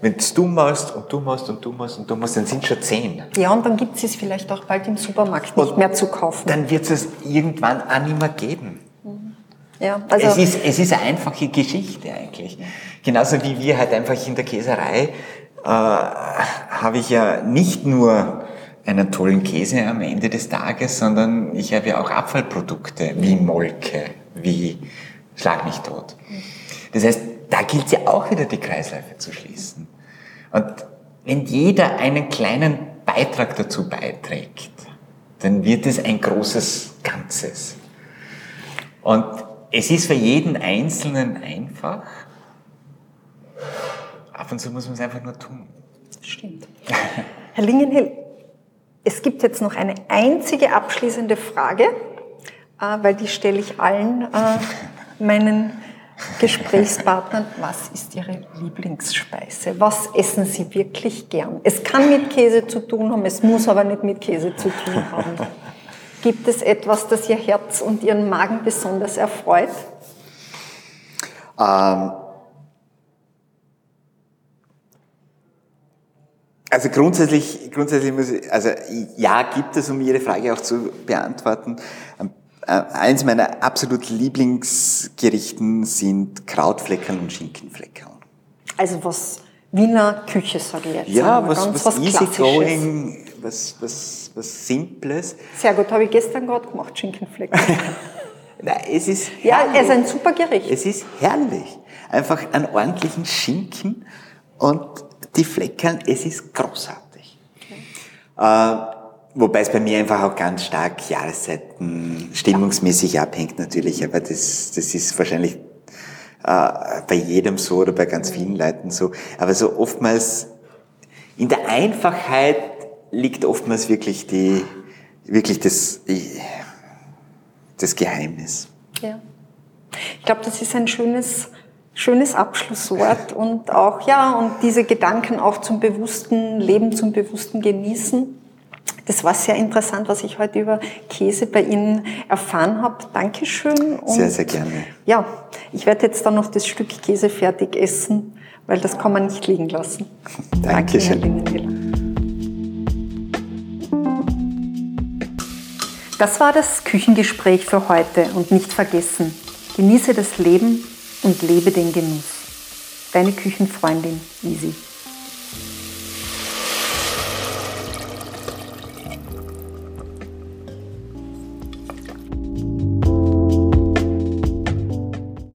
C: Wenn du machst und du machst und du machst und du machst, dann sind schon zehn.
B: Ja, und dann gibt es vielleicht auch bald im Supermarkt nicht und mehr zu kaufen.
C: Dann wird es irgendwann auch nicht mehr geben.
B: Mhm. Ja, also
C: es, ist, es ist eine einfache Geschichte eigentlich. Genauso wie wir halt einfach in der Käserei äh, habe ich ja nicht nur einen tollen Käse am Ende des Tages, sondern ich habe ja auch Abfallprodukte wie Molke, wie Schlag mich tot. Das heißt, da gilt es ja auch wieder die Kreisläufe zu schließen. Und wenn jeder einen kleinen Beitrag dazu beiträgt, dann wird es ein großes Ganzes. Und es ist für jeden Einzelnen einfach. Ab und zu muss man es einfach nur tun.
B: Stimmt. <laughs> Herr Lingenhill, es gibt jetzt noch eine einzige abschließende Frage, äh, weil die stelle ich allen äh, meinen Gesprächspartnern, was ist Ihre Lieblingsspeise? Was essen Sie wirklich gern? Es kann mit Käse zu tun haben, es muss aber nicht mit Käse zu tun haben. Gibt es etwas, das Ihr Herz und Ihren Magen besonders erfreut?
C: Ähm, also grundsätzlich, grundsätzlich muss ich, also ja, gibt es, um Ihre Frage auch zu beantworten. Ähm, äh, eins meiner absolut Lieblingsgerichten sind Krautfleckerl und Schinkenfleckerl.
B: Also was Wiener Küche, sage ich jetzt.
C: Ja, was, was, was easy going, was, was, was Simples.
B: Sehr gut, habe ich gestern gerade gemacht, Schinkenfleckerl. <laughs>
C: Nein, es ist
B: herrlich. Ja, es ist ein super Gericht.
C: Es ist herrlich. Einfach einen ordentlichen Schinken und die Fleckern, es ist großartig. Okay. Äh, wobei es bei mir einfach auch ganz stark Jahreszeiten stimmungsmäßig abhängt natürlich, aber das, das ist wahrscheinlich äh, bei jedem so oder bei ganz vielen Leuten so. Aber so oftmals in der Einfachheit liegt oftmals wirklich die, wirklich das, das Geheimnis.
B: Ja. Ich glaube, das ist ein schönes, schönes Abschlusswort und auch, ja, und diese Gedanken auch zum bewussten Leben, zum bewussten Genießen. Das war sehr interessant, was ich heute über Käse bei Ihnen erfahren habe. Dankeschön.
C: Und sehr, sehr gerne.
B: Ja, ich werde jetzt dann noch das Stück Käse fertig essen, weil das kann man nicht liegen lassen.
C: Dankeschön.
B: Danke, Das war das Küchengespräch für heute und nicht vergessen, genieße das Leben und lebe den Genuss. Deine Küchenfreundin Easy.